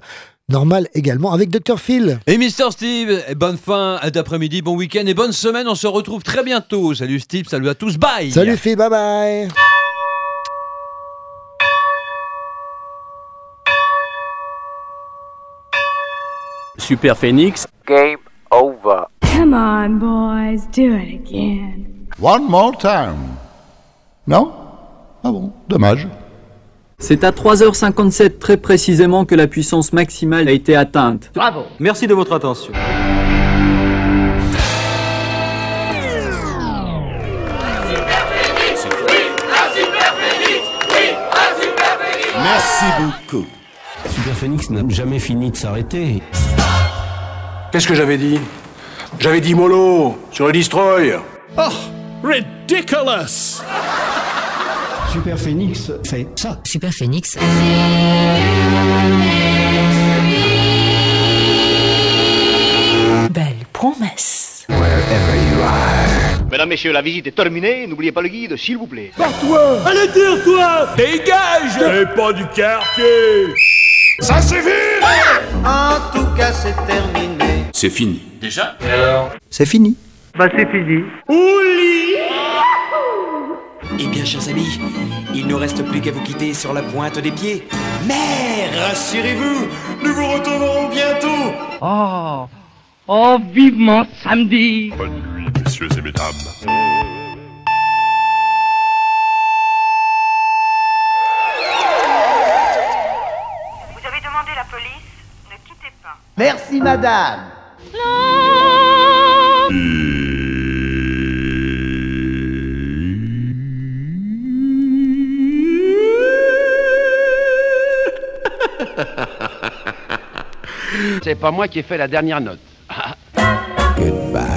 normal également, avec Dr Phil. Et Mister Steve, et bonne fin d'après-midi, bon week-end et bonne semaine. On se retrouve très bientôt. Salut Steve, salut à tous, bye Salut Phil, bye bye Super Phoenix. Game over. Come on, boys, do it again. One more time. Non? Ah bon, dommage. C'est à 3h57 très précisément que la puissance maximale a été atteinte. Bravo. Merci de votre attention. Merci beaucoup. Super Phoenix n'a jamais fini de s'arrêter. Qu'est-ce que j'avais dit? J'avais dit mollo sur le destroy. Oh, ridiculous Super Phoenix fait ça. Super Phoenix. Belle promesse. Mesdames, Messieurs, la visite est terminée. N'oubliez pas le guide, s'il vous plaît. Barre-toi Allez dire toi Dégage T'es pas du quartier Ça suffit En tout cas, c'est terminé. C'est fini. Déjà? C'est fini. Bah, c'est fini. Eh bien, chers amis, il ne reste plus qu'à vous quitter sur la pointe des pieds. Mais rassurez-vous, nous vous retrouverons bientôt. Oh, oh, vivement samedi. Bonne nuit, messieurs et mesdames. Vous avez demandé la C'est pas moi qui ai fait la dernière note. Goodbye.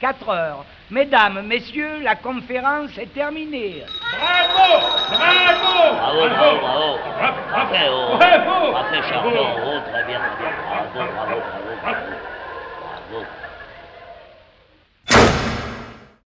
4 heures. Mesdames, messieurs, la conférence est terminée. Bravo Bravo Bravo, bravo, bravo. Parfait. Bravo très bien, très bien. Bravo, bravo, bravo, bravo. Bravo.